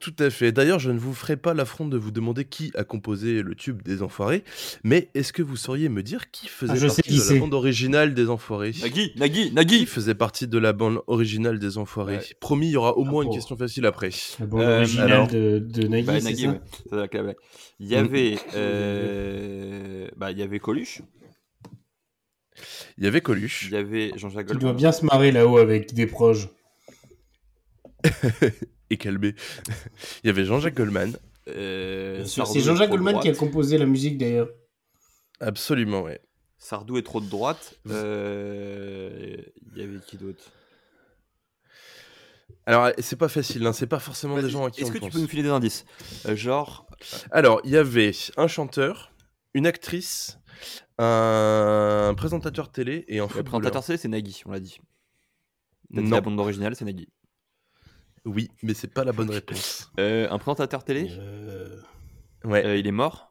Tout à fait. D'ailleurs, je ne vous ferai pas l'affront de vous demander qui a composé le tube des Enfoirés, mais est-ce que vous sauriez me dire qui faisait Ah, je sais partie qui de la bande originale des Enfoirés? Nagui, Nagui, Qui Nagui faisait partie de la bande originale des Enfoirés? Ouais. Promis, il y aura au Ah, moins une question facile après. La bande Euh, originale alors de, de Nagui, Bah, c'est Nagui, ça? ouais. Ça doit claver. Il y avait, euh, bah, il y avait Coluche, Il y avait il Coluche, y avait Jean-Jacques Tu dois Goldman. bien se marrer là-haut avec des proches. et Calbé. il y avait Jean-Jacques Goldman. Euh, C'est est Jean-Jacques Goldman qui a composé la musique d'ailleurs. Absolument, ouais. Sardou est trop de droite. Euh, Il y avait qui d'autre? Alors, c'est pas facile, hein, c'est pas forcément des Vas-y, gens à qui Est-ce on que tu pense. peux nous filer des indices? Euh, Genre, Alors, il y avait un chanteur, une actrice, un présentateur télé et un le footballeur. présentateur télé, c'est Nagui, on l'a dit Non. la bande originale, c'est Nagui. Oui, mais c'est pas la bonne réponse. Euh, un présentateur télé, Euh, Ouais. euh, il est mort.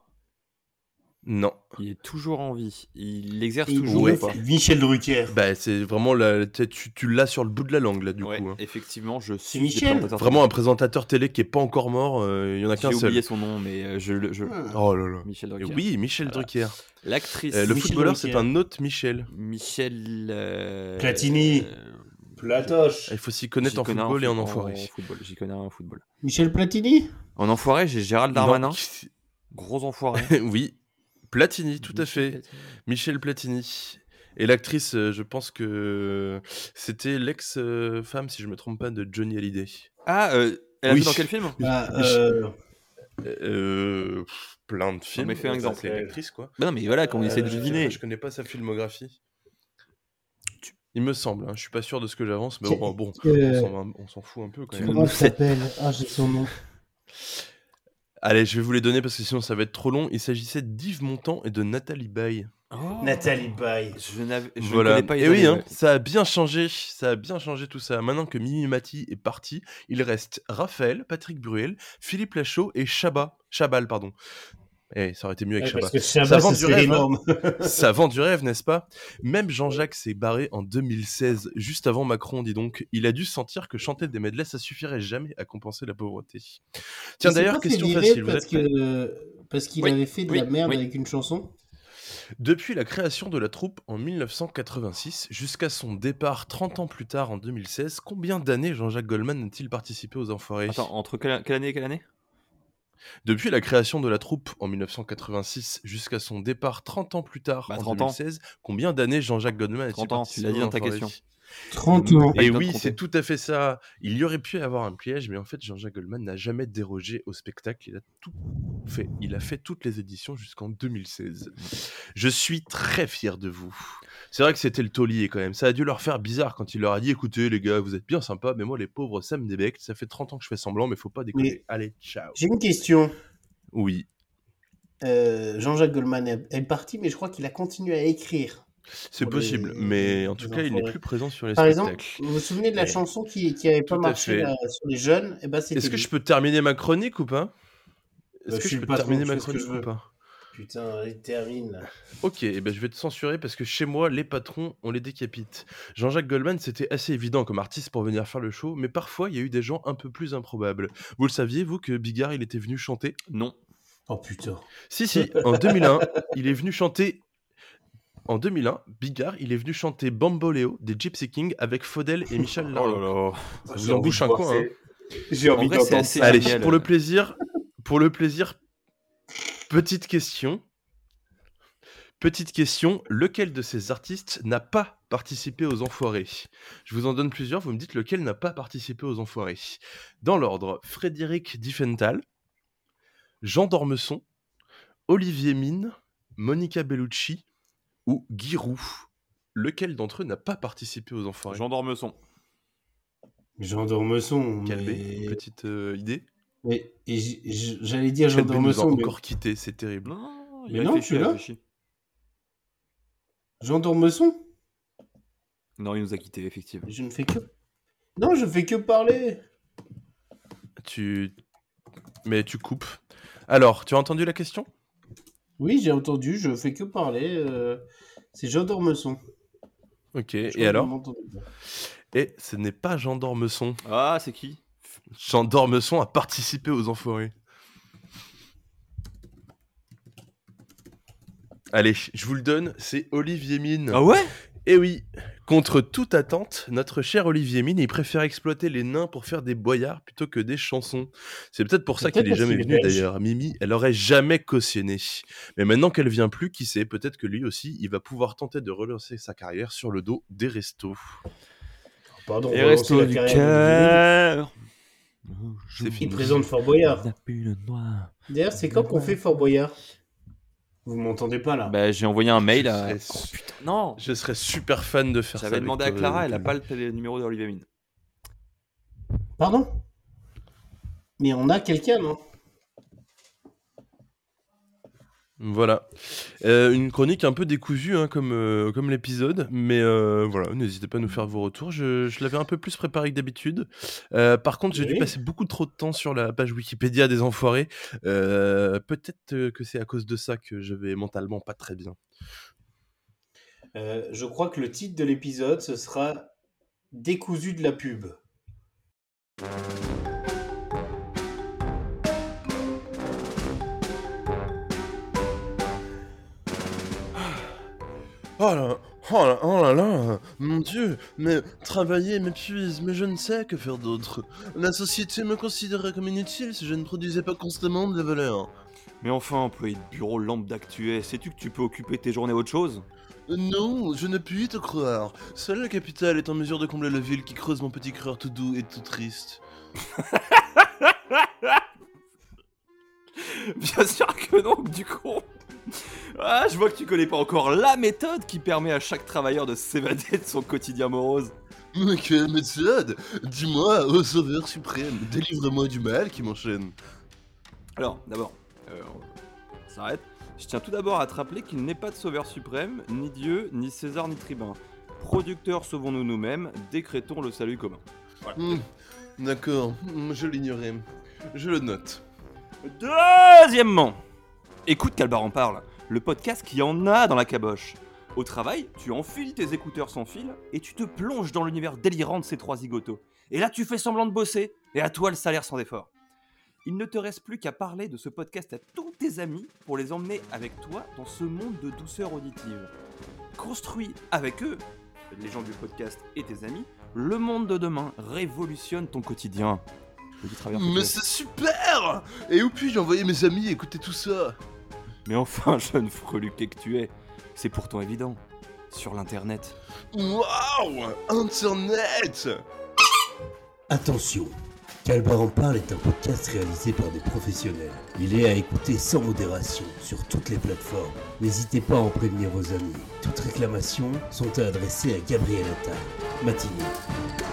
Non. Il est toujours en vie. Il exerce il- toujours ouais. ou pas? Michel Drucker. Bah, c'est vraiment la, tu, l'as sur le bout de la langue là du Ouais, coup. hein. effectivement, je suis Michel Vraiment un présentateur télé qui est pas encore mort, euh, il y en a qu'un J'ai seul. oublié son nom, mais je le. je- Ah. Oh là là. Michel Et Drucker. oui, Michel Voilà. Drucker. L'actrice. Euh, le Michel footballeur, c'est un autre Michel. Michel. euh, Platini. Platoche. Il faut s'y connaître en football et en enfoiré. football, J'y connais un en football. Michel Platini? En enfoiré, j'ai Gérald Darmanin. Non. Gros enfoiré. oui, Platini, tout à fait. Michel Platini. Et l'actrice, euh, je pense que c'était l'ex-femme, si je me trompe pas, de Johnny Hallyday. Ah, euh, elle a Oui. vu dans quel film? Ah, euh, Euh, pff, plein de films. mais fais un exemple. C'est une actrice, quoi. Bah Non, mais voilà, qu'on Euh, essaie de deviner. Je connais pas sa filmographie. Il me semble, hein, je suis pas sûr de ce que j'avance, mais bon, bon, euh, on s'en- fout un peu quand même. comment elle s'appelle Ah, j'ai son nom. Allez, je vais vous les donner parce que sinon ça va être trop long. Il s'agissait d'Yves Montand et de Nathalie Baye. Oh. Nathalie Baye. Je n'avais. Voilà. pas Et oui, Isabelle, hein, ça a bien changé, ça a bien changé tout ça. Maintenant que Mimi Mati est parti, il reste Raphaël, Patrick Bruel, Philippe Lachaud et Chabat, Chabal, pardon. Eh, ça aurait été mieux avec Ouais, parce Chabat. que Chabat, Ça ça, vend du rêve, hein. énorme. Ça vend du rêve, n'est-ce pas? Même Jean-Jacques s'est barré en 2016, juste avant Macron, dis donc. Il a dû sentir que chanter des medleys, ça suffirait jamais à compenser la pauvreté. Tiens, d'ailleurs, question facile. Vous Parce êtes prêts? que parce qu'il Oui, avait fait de oui, la merde oui. avec une chanson? Depuis la création de la troupe en 1986 jusqu'à son départ 30 ans plus tard en 2016, combien d'années Jean-Jacques Goldman a-t-il participé aux Enfoirés? Attends, entre quelle, quelle année et quelle année? Depuis la création de la troupe en 1986 jusqu'à son départ 30 ans plus tard Bah, en 30 ans. 2016, combien d'années Jean-Jacques Goldman a-t-il 30 ans, tu participé l'as dit dans ta question. 30 ans. Pas Et oui, c'est tout à fait ça. Il y aurait pu y avoir un piège, mais en fait, Jean-Jacques Goldman n'a jamais dérogé au spectacle. Il a tout fait. Il a fait toutes les éditions jusqu'en 2016. Je suis très fier de vous. C'est vrai que c'était le taulier quand même. Ça a dû leur faire bizarre quand il leur a dit écoutez, les gars, vous êtes bien sympas, mais moi, les pauvres, ça me débecte. Ça fait 30 ans que je fais semblant, mais faut pas déconner. Mais- Allez, ciao. J'ai une question. Oui. Euh, Jean-Jacques Goldman est parti, mais je crois qu'il a continué à écrire. C'est possible, les- mais en tout cas, il n'est plus présent sur les Par exemple, vous vous souvenez de la Ouais. chanson qui, qui avait pas marché là, sur les jeunes? Eh ben, Est-ce que je peux terminer ma chronique ou pas? Est-ce Bah, que je peux terminer ma chronique ou pas? Putain, il termine là. Ok, eh ben je vais te censurer parce que chez moi, les patrons, on les décapite. Jean-Jacques Goldman, c'était assez évident comme artiste pour venir faire le show, mais parfois, il y a eu des gens un peu plus improbables. Vous le saviez, vous, que Bigard, il était venu chanter? Non. Oh putain. Si, si, en 2001, il est venu chanter... En 2001, Bigard, il est venu chanter Bamboléo des Gypsy King avec Faudel et Michel Oh Larocque. là là. Ça vous en bouche un coin, hein. J'ai En vrai, c'est assez Allez, génial. pour le plaisir, pour le plaisir, petite question. Petite question, lequel de ces artistes n'a pas participé aux Enfoirés? Je vous en donne plusieurs, vous me dites lequel n'a pas participé aux Enfoirés. Dans l'ordre, Frédéric Diffenthal, Jean Dormesson, Olivier Mine, Monica Bellucci ou Guy Roux. Lequel d'entre eux n'a pas participé aux Enfoirés? Jean Dormesson. Jean Dormesson. Calvé, Mais... petite euh, idée? Mais- et j'allais dire Jean Calvé nous a Dormesson. mais- encore quitté, c'est terrible. Non, Mais non, il l'as réfléchit. Jean Dormesson? Non, il nous a quittés, effectivement. Je ne fais que. Non, je fais que parler. Tu. Mais tu coupes. Alors, tu as entendu la question? Oui, j'ai entendu, je fais que parler. euh, C'est Jean Dormesson. Ok, Je crois et alors m'entendez. Et ce n'est pas Jean Dormesson. Ah, c'est qui? Jean Dormesson a participé aux Enfoirés. Allez, je vous le donne, c'est Olivier Mine. Ah ouais? Et oui, contre toute attente, notre cher Olivier Mine, il préfère exploiter les nains pour faire des boyards plutôt que des chansons. C'est peut-être pour ça qu'il est jamais venu d'ailleurs. Mimi, elle aurait jamais cautionné. Mais maintenant qu'elle vient plus, qui sait, peut-être que lui aussi, il va pouvoir tenter de relancer sa carrière sur le dos des restos. Pardon, Et relancer resto la du cœur. C'est Il fini. présente Fort Boyard. D'ailleurs, c'est quand qu'on fait Fort Boyard? Vous m'entendez pas là Bah, j'ai envoyé un mail à. Serais, su- Non je serais super fan de faire ça. J'avais demandé à toi, Clara, euh, elle a pas le numéro d'Olivier Mine. Pardon? Mais on a quelqu'un, non? Voilà. Euh, une chronique un peu décousue, hein, comme, euh, comme l'épisode. Mais euh, voilà, n'hésitez pas à nous faire vos retours. Je, je l'avais un peu plus préparé que d'habitude. Par contre, j'ai dû passer beaucoup trop de temps sur la page Wikipédia des Enfoirés. Peut-être que c'est à cause de ça que je vais mentalement pas très bien. Je crois que le titre de l'épisode, ce sera Décousu de la pub. Oh là, oh là, oh là là, mon dieu, mais travailler m'épuise, mais je ne sais que faire d'autre. La société me considérait comme inutile si je ne produisais pas constamment de la valeur. Mais enfin, employé de bureau lambda que tu es, sais-tu que tu peux occuper tes journées à autre chose? Non, je ne puis te croire. Seule la capitale est en mesure de combler le vide qui creuse mon petit cœur tout doux et tout triste. Bien sûr que non, du coup. Ah, je vois que tu connais pas encore la méthode qui permet à chaque travailleur de s'évader de son quotidien morose. Mais quelle méthode? Dis-moi, ô sauveur suprême, délivre-moi du mal qui m'enchaîne. Alors, d'abord, euh, on s'arrête. Je tiens tout d'abord à te rappeler qu'il n'est pas de sauveur suprême, ni Dieu, ni César, ni tribun. Producteurs, sauvons-nous nous-mêmes, décrétons le salut commun. Hmm, D'accord, je l'ignorais. Je le note. Deuxièmement, écoute Calbar en parle, le podcast qui en a dans la caboche. Au travail, tu enfiles tes écouteurs sans fil et tu te plonges dans l'univers délirant de ces trois zigotos. Et là, tu fais semblant de bosser, et à toi le salaire sans effort. Il ne te reste plus qu'à parler de ce podcast à tous tes amis pour les emmener avec toi dans ce monde de douceur auditive. Construis avec eux, les gens du podcast et tes amis, le monde de demain révolutionne ton quotidien. Mais c'est super Et où puis-je envoyer mes amis écouter tout ça? Mais enfin, jeune freluquet que tu es, c'est pourtant évident. Sur l'internet. Waouh Internet Attention, Calbar en parle est un podcast réalisé par des professionnels. Il est à écouter sans modération sur toutes les plateformes. N'hésitez pas à en prévenir vos amis. Toutes réclamations sont à adresser à Gabriel Attal. Matinée.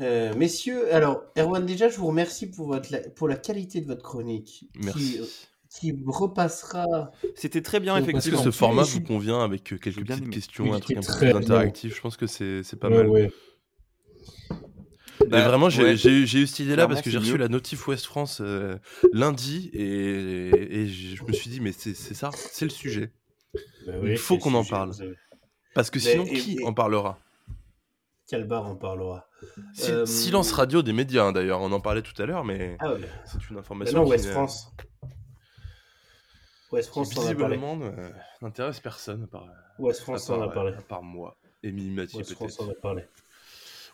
Euh, messieurs, alors Erwan, déjà, je vous remercie pour, votre, la- pour la qualité de votre chronique. Merci. Qui, qui repassera. C'était très bien, Donc, Est-ce que effectivement. ce format vous convient avec euh, quelques petites aimé. questions, Oui, un truc un peu bien. interactif Je pense que c'est c'est pas Ouais, mal. ouais. Et Bah, vraiment, j'ai ouais. eu j'ai eu cette idée-là parce que j'ai reçu mieux. la notif Ouest France euh, lundi et, et je je me suis dit, mais c'est c'est ça, c'est le sujet. Bah Il faut qu'on en parle. Parce que Mais- sinon, et- qui et- en parlera? Calbar en parlera. Si- Euh, Silence radio des médias, hein, d'ailleurs, on en parlait tout à l'heure, mais Ah ouais. c'est une Mais information non, qui, West France. West France en parlé. visiblement euh, n'intéresse personne à part, West France en part, a parlé. à part moi et Mimi Mathieu West France en a parlé.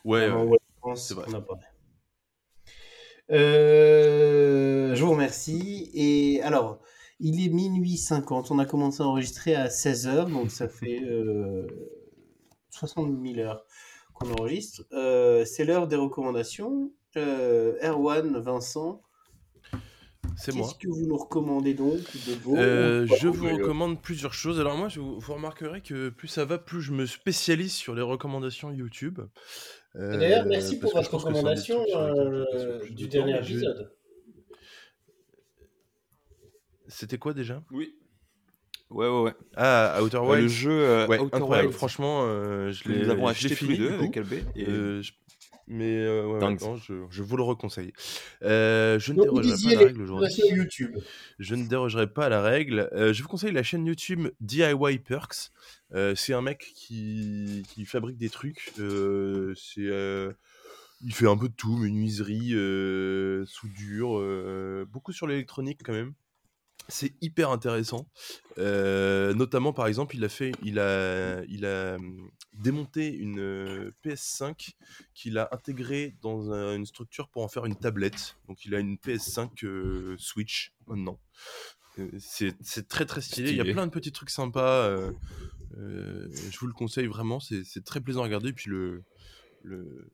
Ouais, ouais. West France en a parlé. Euh, je vous remercie. Et alors, il est minuit 50. On a commencé à enregistrer à 16h, donc ça fait euh, 60 000 heures qu'on enregistre. Euh, c'est l'heure des recommandations. Euh, Erwan, Vincent, c'est moi. qu'est-ce que vous nous recommandez donc de beau Euh, je vous d'ailleurs recommande plusieurs choses. Alors moi, je vous, vous remarquerez que plus ça va, plus je me spécialise sur les recommandations YouTube. Euh, D'ailleurs, merci pour votre recommandation euh, du temps. dernier Je- épisode. C'était quoi déjà? Oui. Ouais, ouais, ouais. Ah, Outer Ouais, Wilds. le jeu euh, Ouais, Outer incroyable. Wilds, Franchement, euh, je l'ai nous avons acheté tous les fini, deux avec. LB. Et... Euh, je- Mais euh, ouais, ouais, Dingue. non, je, je vous le reconseille. Euh, je ne Donc, dérogerai pas à la règle aujourd'hui. YouTube. Je ne dérogerai pas à la règle. Euh, je vous conseille la chaîne YouTube DIY Perks. Euh, c'est un mec qui, qui fabrique des trucs. Euh, c'est, euh, il fait un peu de tout, menuiserie, euh, soudure, euh, beaucoup sur l'électronique quand même. C'est hyper intéressant. Euh, notamment, par exemple, il a fait, il a, il a hum, démonté une euh, PS5 qu'il a intégrée dans un- une structure pour en faire une tablette. Donc, il a une PS5 euh, Switch maintenant. Euh, C'est très très stylé. Il y a plein de petits trucs sympas. je vous le conseille vraiment. C'est très plaisant à regarder. Puis le le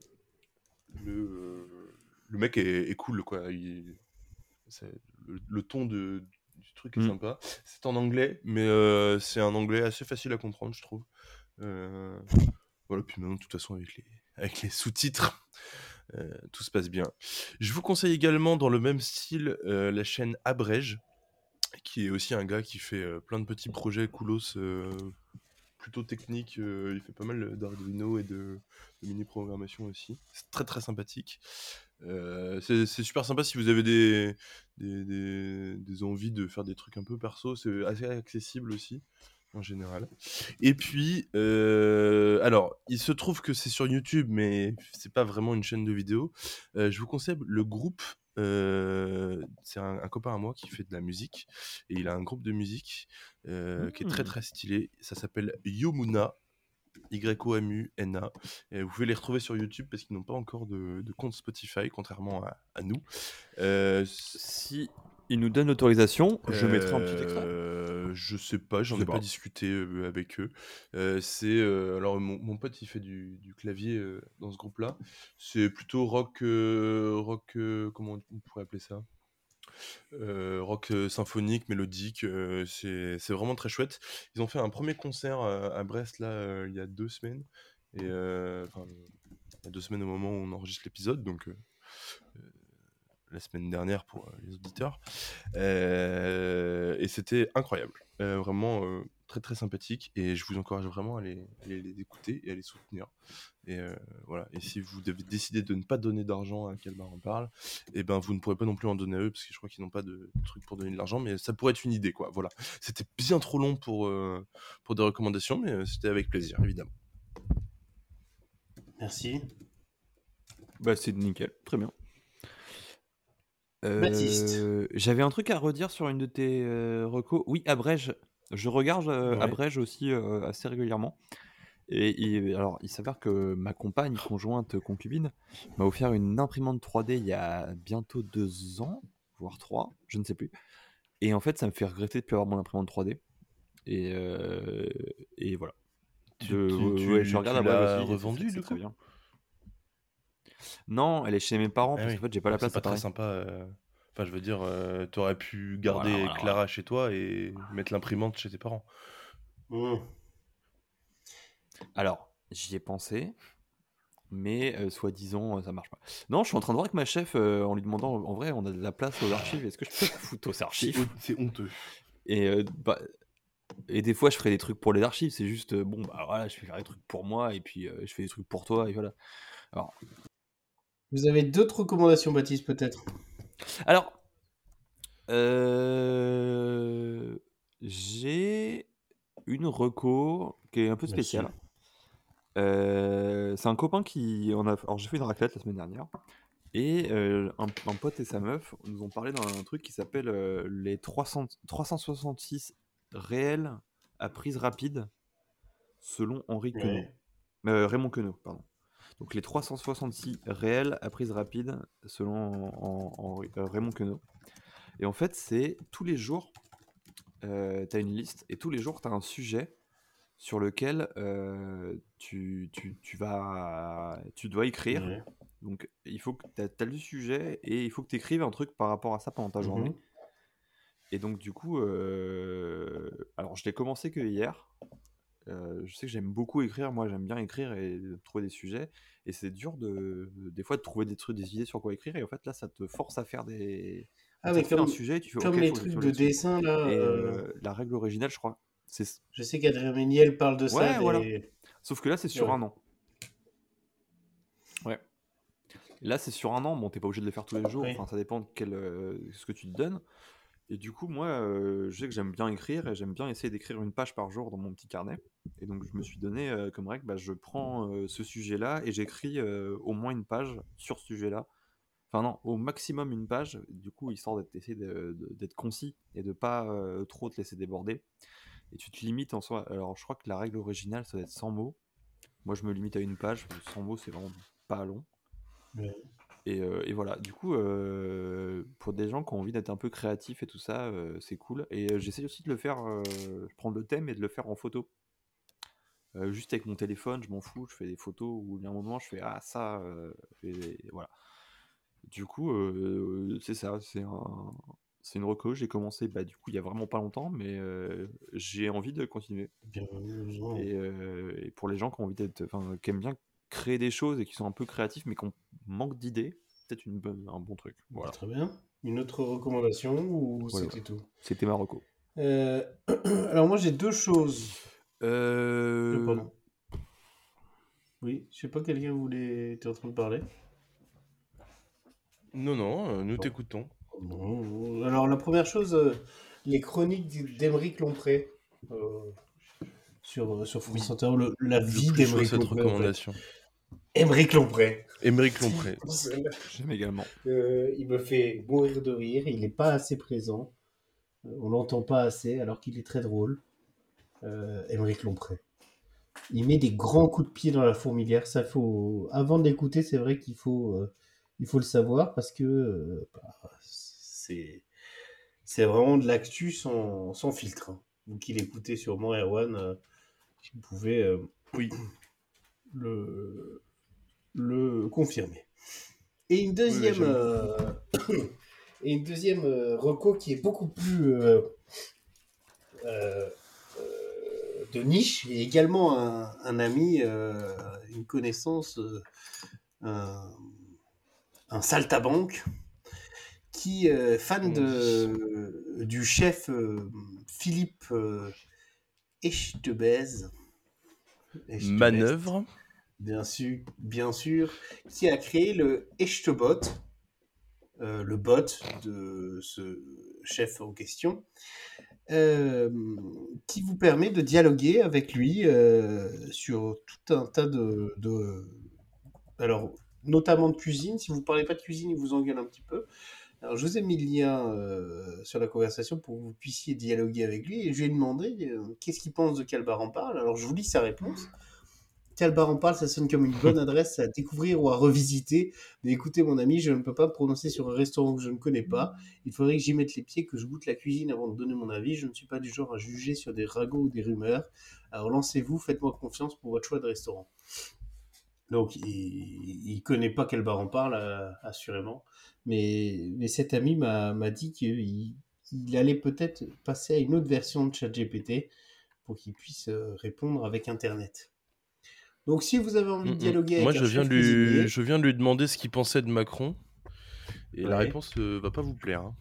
le, le mec est, est cool quoi. Il- c'est- le, le ton de, du truc est Mm. sympa. C'est en anglais, mais euh, c'est un anglais assez facile à comprendre, je trouve. Euh, voilà. Puis maintenant, de toute façon, avec les avec les sous-titres. euh, tout se passe bien. Je vous conseille également dans le même style la chaîne Abrège, qui est aussi un gars qui fait plein de petits projets coolos, plutôt techniques. euh, il fait pas mal d'Arduino et de, mini-programmation aussi. C'est très très sympathique. Euh, c'est super sympa si vous avez des, des, envies de faire des trucs un peu perso. C'est assez accessible aussi en général. Et puis, euh, alors, il se trouve que c'est sur YouTube, mais c'est pas vraiment une chaîne de vidéo. Euh, je vous conseille le groupe. Euh, c'est un, un copain à moi qui fait de la musique et il a un groupe de musique euh, qui est très Hmm. très stylé. Ça s'appelle Yomuna. Y-O-M-U-N-A. Vous pouvez les retrouver sur YouTube parce qu'ils n'ont pas encore de, de compte Spotify, contrairement à, à nous. Euh, Si il nous donne l'autorisation. Je mettrai un petit extrait. Euh, Je sais pas, j'en ai pas, pas. discuté euh, avec eux. Euh, c'est alors mon, mon pote il fait du, du clavier dans ce groupe-là. C'est plutôt rock, rock, comment on pourrait appeler ça? Euh, Rock symphonique, mélodique. euh, c'est vraiment très chouette. Ils ont fait un premier concert à Brest là euh, il y a deux semaines et enfin il y a deux semaines au moment où on enregistre l'épisode donc. La semaine dernière pour euh, les auditeurs. Euh, et c'était incroyable. Euh, vraiment euh, très très sympathique. Et je vous encourage vraiment à les, à les- les écouter et à les soutenir. Et euh, voilà. Et si vous devez décider de ne pas donner d'argent à Calbar en parle, et ben vous ne pourrez pas non plus en donner à eux parce que je crois qu'ils n'ont pas de truc pour donner de l'argent. Mais ça pourrait être une idée quoi. Voilà. C'était bien trop long pour euh, pour des recommandations, mais euh, c'était avec plaisir évidemment. Merci. Bah, c'est nickel, très bien. Baptiste. Euh, J'avais un truc à redire sur une de tes euh, recos. Oui, Abrège. Je regarde euh, Ouais. Abrège aussi assez régulièrement. Et, il- alors, il s'avère que ma compagne, conjointe, concubine, m'a offert une imprimante 3D il y a bientôt deux ans, voire trois, je ne sais plus. Et en fait, ça me fait regretter de plus avoir mon imprimante 3D. Et, euh, et voilà. Tu- De- tu- ouais, tu- je regarde tu l'as c'est du coup? bien. Non, elle est chez mes parents Ah parce oui. qu'en fait, j'ai pas la Alors, place C'est pas très sympa. euh, Enfin, je veux dire, euh, t'aurais pu garder Voilà, voilà, Clara chez toi et mettre l'imprimante chez tes parents. Mmh. Alors, j'y ai pensé, mais euh, soi-disant, ça marche pas. Non, je suis en train de voir avec ma chef euh, en lui demandant, en vrai, on a de la place aux archives, est-ce que je peux la foutre aux archives? C'est honteux. et, euh, bah, et des fois, je ferai des trucs pour les archives, c'est juste, euh, bon, bah voilà, je vais faire des trucs pour moi, et puis euh, je fais des trucs pour toi, et voilà. Alors, Vous avez d'autres recommandations, Baptiste, peut-être? Alors euh, j'ai une reco qui est un peu spéciale. Euh, c'est un copain qui on a alors j'ai fait une raclette la semaine dernière et euh, un, un pote et sa meuf nous ont parlé d'un truc qui s'appelle les 300 366 réels à prise rapide selon Henri Queneau. Ouais. Raymond Queneau, pardon. Donc les 366 réels à prise rapide selon en- en- Henri- euh, Raymond Queneau. Et en fait, c'est tous les jours, tu as une liste et tous les jours, tu as un sujet sur lequel euh, tu, tu, tu vas, tu dois écrire. Donc il faut que tu as, le sujet et il faut que tu écrives un truc par rapport à ça pendant ta Mhm. journée. Et donc du coup, euh, alors je l'ai commencé que hier. Euh, je sais que j'aime beaucoup écrire, moi j'aime bien écrire et trouver des sujets. Et c'est dur de, des fois de trouver des trucs, des idées sur quoi écrire. Et en fait là, ça te force à faire des. Ah, comme, un sujet et tu fais comme ok, les trucs de dessin, là. Et euh, la règle originale, je crois, Je sais qu'Adrien Méniel parle de ça. Des-. Sauf que là, c'est sur Ouais. un an. Ouais. Là, c'est sur un an. Bon, t'es pas obligé de le faire tous les jours. Enfin, ça dépend de quel, euh, ce que tu te donnes. Et du coup, moi, euh, je sais que j'aime bien écrire et j'aime bien essayer d'écrire une page par jour dans mon petit carnet. Et donc, je me suis donné euh, comme règle, bah, je prends euh, ce sujet-là et j'écris au moins une page sur ce sujet-là. Enfin non, au maximum une page, du coup, histoire d'être essayer de- de- d'être concis et de pas trop te laisser déborder. Et tu te limites en soi. Alors, je crois que la règle originale, ça doit être 100 mots. Moi, je me limite à une page. 100 mots, c'est vraiment pas long. Et, euh, et voilà, du coup, euh, pour des gens qui ont envie d'être un peu créatifs et tout ça, euh, c'est cool. Et j'essaie aussi de le faire, prendre le thème et de le faire en photo. Juste avec mon téléphone, je m'en fous, je fais des photos où il y a un moment, je fais Ah, ça, et voilà. Du coup, c'est ça, c'est un, c'est une reco. J'ai commencé, bah, du coup, il y a vraiment pas longtemps, mais j'ai envie de continuer. Bien, heureusement. Et, et pour les gens qui ont envie d'être, qui aiment bien créer des choses et qui sont un peu créatifs, mais qui ont manque d'idées, peut-être une bonne, un bon truc. Voilà. Très bien. Une autre recommandation ou Voilà. c'était tout C'était ma reco. Euh, Alors moi j'ai deux choses. Euh... Euh, pardon. Oui, je sais pas, quelqu'un voulait... T'es en train de parler Non, non, euh, nous t'écoutons. Bon, Alors la première chose, les chroniques d'Emeric Lompré euh, sur, sur France Inter, le- la vie d'Emeric cette Lompré. en fait. Émeric Lompré. Émeric Lompré. J'aime également. Euh, il me fait mourir de rire, il n'est pas assez présent. Euh, on l'entend pas assez alors qu'il est très drôle. Euh, Émeric Lompré. Il met des grands coups de pied dans la fourmilière. Ça faut, avant de l'écouter, c'est vrai qu'il faut, euh, il faut le savoir parce que euh, bah, c'est, c'est vraiment de l'actu sans, sans filtre. hein. Vous qui l'écoutez sûrement, Erwan, euh, vous pouvez euh, Oui. le, le confirmer. Et une deuxième, euh, et une deuxième euh, reco qui est beaucoup plus euh, de niche et également un, un ami, une connaissance, un, un saltabanque qui est fan de, du chef Philippe. Echtebez, Manœuvre. Bien sûr, bien sûr, qui a créé le Echtebot, euh, le bot de ce chef en question, euh, qui vous permet de dialoguer avec lui euh, sur tout un tas de, alors notamment de cuisine. Si vous parlez pas de cuisine, il vous engueule un petit peu. Alors je vous ai mis le lien sur la conversation pour que vous puissiez dialoguer avec lui et je lui ai demandé qu'est-ce qu'il pense de Calbar en parle. Alors je vous lis sa réponse. Calbar en parle, ça sonne comme une bonne adresse à découvrir ou à revisiter. Mais écoutez, mon ami, je ne peux pas me prononcer sur un restaurant que je ne connais pas. Il faudrait que j'y mette les pieds, que je goûte la cuisine avant de donner mon avis. Je ne suis pas du genre à juger sur des ragots ou des rumeurs. Alors lancez-vous, faites-moi confiance pour votre choix de restaurant. Donc, il ne connaît pas Calbar en parle, euh, assurément. Mais, cet ami m'a dit qu'il il allait peut-être passer à une autre version de ChatGPT pour qu'il puisse euh, répondre avec Internet. Donc, si vous avez envie de Mm, mm. dialoguer Moi, avec je un viens, lui... je viens de lui demander ce qu'il pensait de Macron. Et la réponse euh, va pas vous plaire. hein.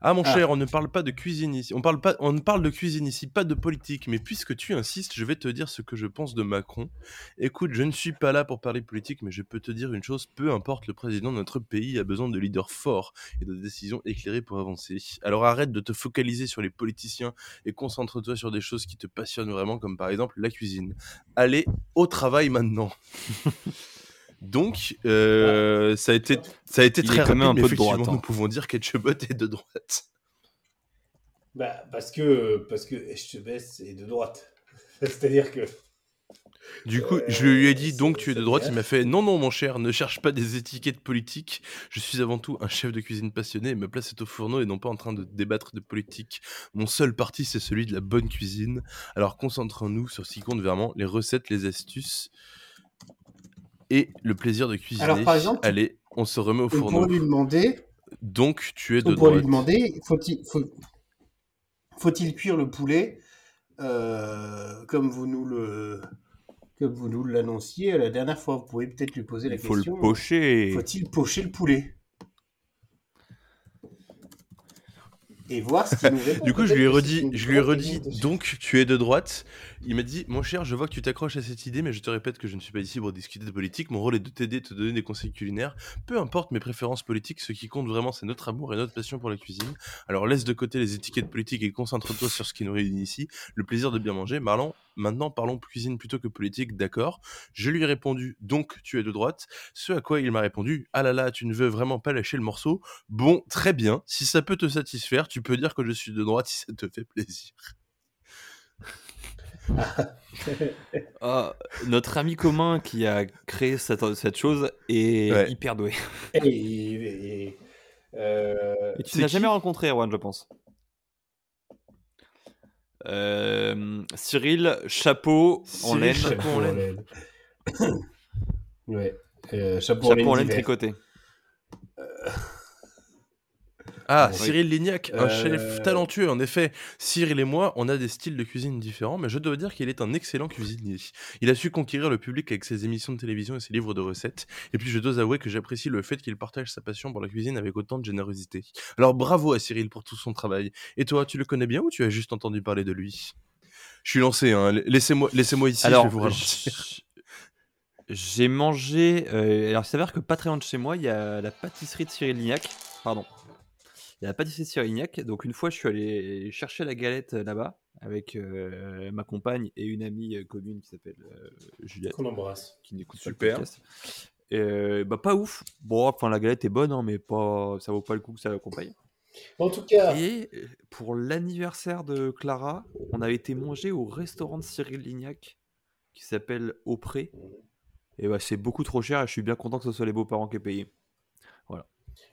Ah mon Ah. cher, on ne parle pas de cuisine ici. On parle pas, on ne parle de cuisine ici, pas de politique. Mais puisque tu insistes, je vais te dire ce que je pense de Macron. Écoute, je ne suis pas là pour parler politique, mais je peux te dire une chose peu importe, le président de notre pays a besoin de leaders forts et de décisions éclairées pour avancer. Alors arrête de te focaliser sur les politiciens et concentre-toi sur des choses qui te passionnent vraiment, comme par exemple la cuisine. Allez au travail maintenant. Donc, euh, ça a été, ça a été Il très est quand même rapide, un mais peu de droite, effectivement, hein. nous pouvons dire qu'Etchebot est de droite. bah, parce que, parce que Echtebes est de droite. C'est-à-dire que Du coup, Euh, je lui ai dit donc tu es de droite. bien. Il m'a fait non, non, mon cher, ne cherche pas des étiquettes politiques. Je suis avant tout un chef de cuisine passionné et ma place est au fourneau et non pas en train de débattre de politique. Mon seul parti, c'est celui de la bonne cuisine. Alors concentrons-nous sur ce qui compte vraiment les recettes, les astuces et le plaisir de cuisiner. Alors, par exemple, Allez, on se remet au on fourneau. pourrait lui demander, Donc tu es de on pourrait lui droite. demander, faut-il faut, faut-il cuire le poulet euh, comme vous nous le comme vous nous l'annonciez la dernière fois? Vous pouvez peut-être lui poser la Il faut question. le pocher. Faut-il pocher le poulet? Et voir ce qu'il nous répond. Du coup, je lui ai redit, je lui ai redit, donc tu es de droite. Il m'a dit, mon cher, je vois que tu t'accroches à cette idée, mais je te répète que je ne suis pas ici pour discuter de politique. Mon rôle est de t'aider, de te donner des conseils culinaires. Peu importe mes préférences politiques, ce qui compte vraiment, c'est notre amour et notre passion pour la cuisine. Alors laisse de côté les étiquettes politiques et concentre-toi sur ce qui nous réunit ici, le plaisir de bien manger. Marlon, maintenant parlons cuisine plutôt que politique, d'accord Je lui ai répondu, donc tu es de droite. Ce à quoi il m'a répondu, ah là là, tu ne veux vraiment pas lâcher le morceau? Bon, très bien. Si ça peut te satisfaire, tu peux dire que je suis de droite si ça te fait plaisir. Ah, notre ami commun qui a créé cette, cette chose est Ouais. hyper doué. Et, et- et, euh, Et tu qui jamais rencontré Erwan, je pense. Euh, Cyril, chapeau en laine, chapeau en laine. ouais. Euh, chapeau, en laine chapeau en laine d'hiver. tricoté. Ah, Oui. Cyril Lignac, un Euh, chef talentueux, en effet. Cyril et moi, on a des styles de cuisine différents, mais je dois dire qu'il est un excellent cuisinier. Il a su conquérir le public avec ses émissions de télévision et ses livres de recettes. Et puis, je dois avouer que j'apprécie le fait qu'il partage sa passion pour la cuisine avec autant de générosité. Alors, bravo à Cyril pour tout son travail. Et toi, tu le connais bien ou tu as juste entendu parler de lui? Je suis lancé, hein. Laissez-moi laissez ici, Alors, je vais vous ralentir. j'ai mangé. euh, alors, il s'avère que pas très loin de chez moi, il y a la pâtisserie de Cyril Lignac. Pardon. Il y a la pâtisserie de Cyril Lignac. Donc, une fois, je suis allé chercher la galette euh, là-bas avec euh, ma compagne et une amie euh, commune qui s'appelle euh, Juliette. Qu'on embrasse. qui n'écoute pas Super. le podcast. Et, euh, bah pas ouf. Bon, enfin la galette est bonne, hein, mais pas, ça vaut pas le coup que ça l'accompagne. En tout cas, Et pour l'anniversaire de Clara, on avait été manger au restaurant de Cyril Lignac qui s'appelle Auprès. Et bah c'est beaucoup trop cher et je suis bien content que ce soit les beaux-parents qui aient payé.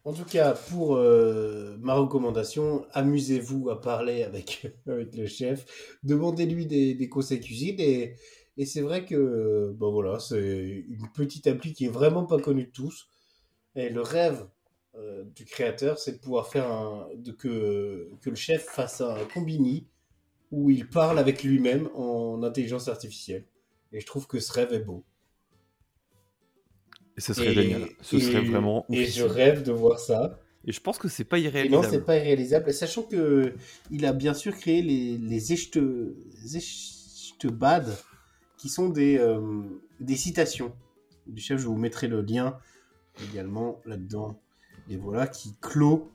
En tout cas, pour euh, ma recommandation, amusez-vous à parler avec, le chef, demandez-lui des, conseils cuisine et, c'est vrai que bon voilà, c'est une petite appli qui est vraiment pas connue de tous. Et le rêve euh, du créateur, c'est de pouvoir faire un, que, que le chef fasse un combini où il parle avec lui-même en intelligence artificielle. Et je trouve que ce rêve est beau. Et ce serait Et- génial. Ce serait vraiment Et je rêve de voir ça. Et je pense que c'est pas Et non, irréalisable. c'est pas irréalisable. Sachant que il a bien sûr créé les, les Echte- Echtebad, qui sont des, euh, des citations du chef. Je vous mettrai le lien également là-dedans. Et voilà, qui clôt.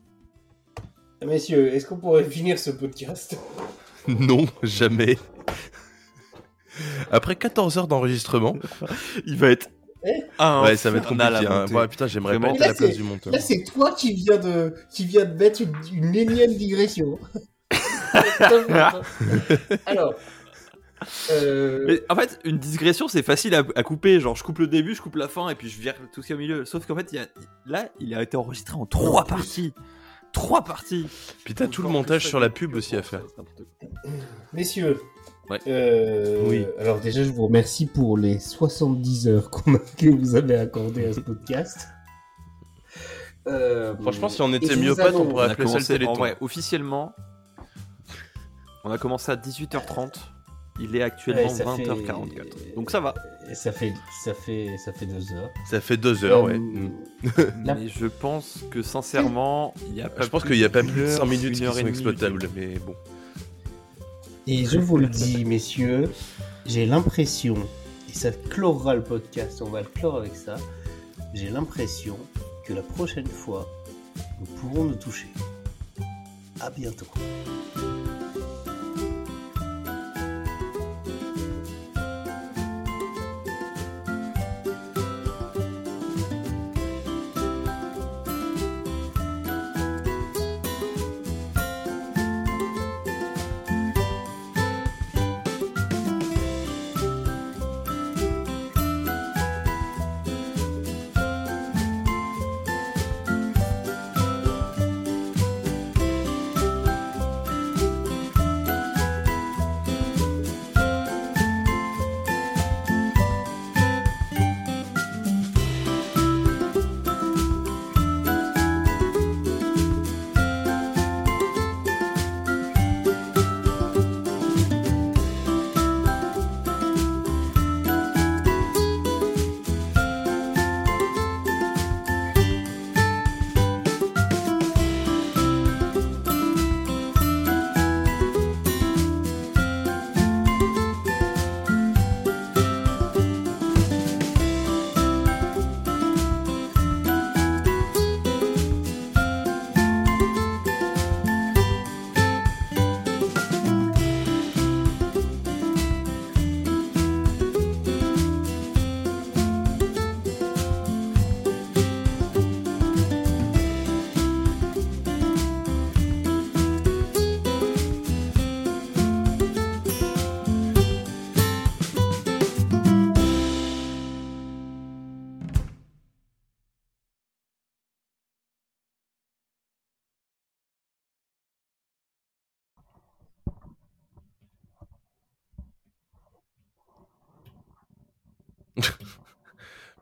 Messieurs, est-ce qu'on pourrait finir ce podcast? Non, jamais. Après 14 heures d'enregistrement, Il va être. Ah, ouais, ça va être compliqué. Hein. Ouais, putain, j'aimerais Vraiment. pas être Là, à la place c'est- du monteur. Là, c'est toi qui viens de, qui viens de mettre une, une énième digression. Alors. euh, Mais en fait, une digression, c'est facile à, à couper. Genre, je coupe le début, je coupe la fin, et puis je vire tout ce qui est au milieu. Sauf qu'en fait, il y a, là, il a été enregistré en trois parties. Trois parties. Puis t'as tout le montage sur la pub aussi à faire. Messieurs, Ouais. euh, Oui. alors déjà je vous remercie pour les 70 heures a- que vous avez accordées à ce podcast. Euh, Franchement, si on était vous myopathe, on pourrait On appeler ça le téléthon. vrai, officiellement, on a commencé à 18h30. Il est actuellement Ouais, ça 20h44. Donc ça va. Et ça fait, ça fait, ça fait deux heures. Ça fait deux heures, ouais. Euh, Mm. La- Mais je pense que sincèrement, il y a pas Je pense qu'il n'y a pas plus de 100 heure, minutes qui sont exploitables, mais bon. Et je vous le dis, messieurs, j'ai l'impression, et ça clorera le podcast, on va le clore avec ça, j'ai l'impression que la prochaine fois, nous pourrons nous toucher. À bientôt.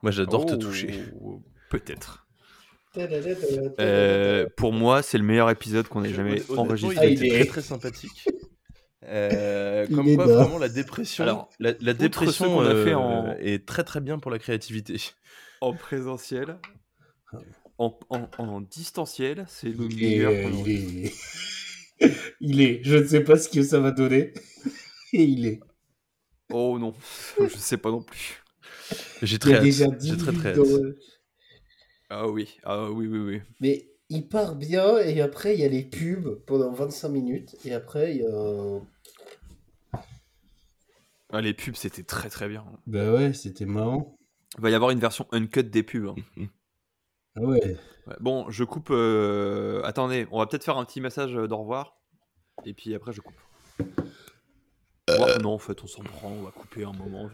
Moi, j'adore te Oh, toucher. Peut-être. Euh, pour moi, c'est le meilleur épisode qu'on ait jamais enregistré. Il Ah, il est- très très sympathique. Euh, comme quoi, bas. vraiment, la dépression, Alors, la, la dépression qu'on a fait euh, en- est très très bien pour la créativité. En présentiel. En, en- en distanciel, c'est le Il meilleur. euh, il est, il est, je ne sais pas ce que ça va donner. Et il est. Oh non, je sais pas non plus. J'ai très déjà dit très très dans- Ah oui, ah oui, oui, oui. Mais il part bien et après il y a les pubs pendant 25 minutes et après il y a. Ah, les pubs, c'était très très bien. Bah ouais, c'était marrant. Il va y avoir une version uncut des pubs. hein. Ah ouais. Ouais, Bon, je coupe. euh, Attendez, on va peut-être faire un petit message euh, d'au revoir. Et puis après, je coupe. Ouais, non, en fait, on s'en prend. On va couper un moment.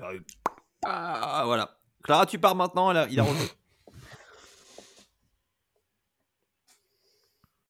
Ah, voilà. Clara, tu pars maintenant. elle a- Il a.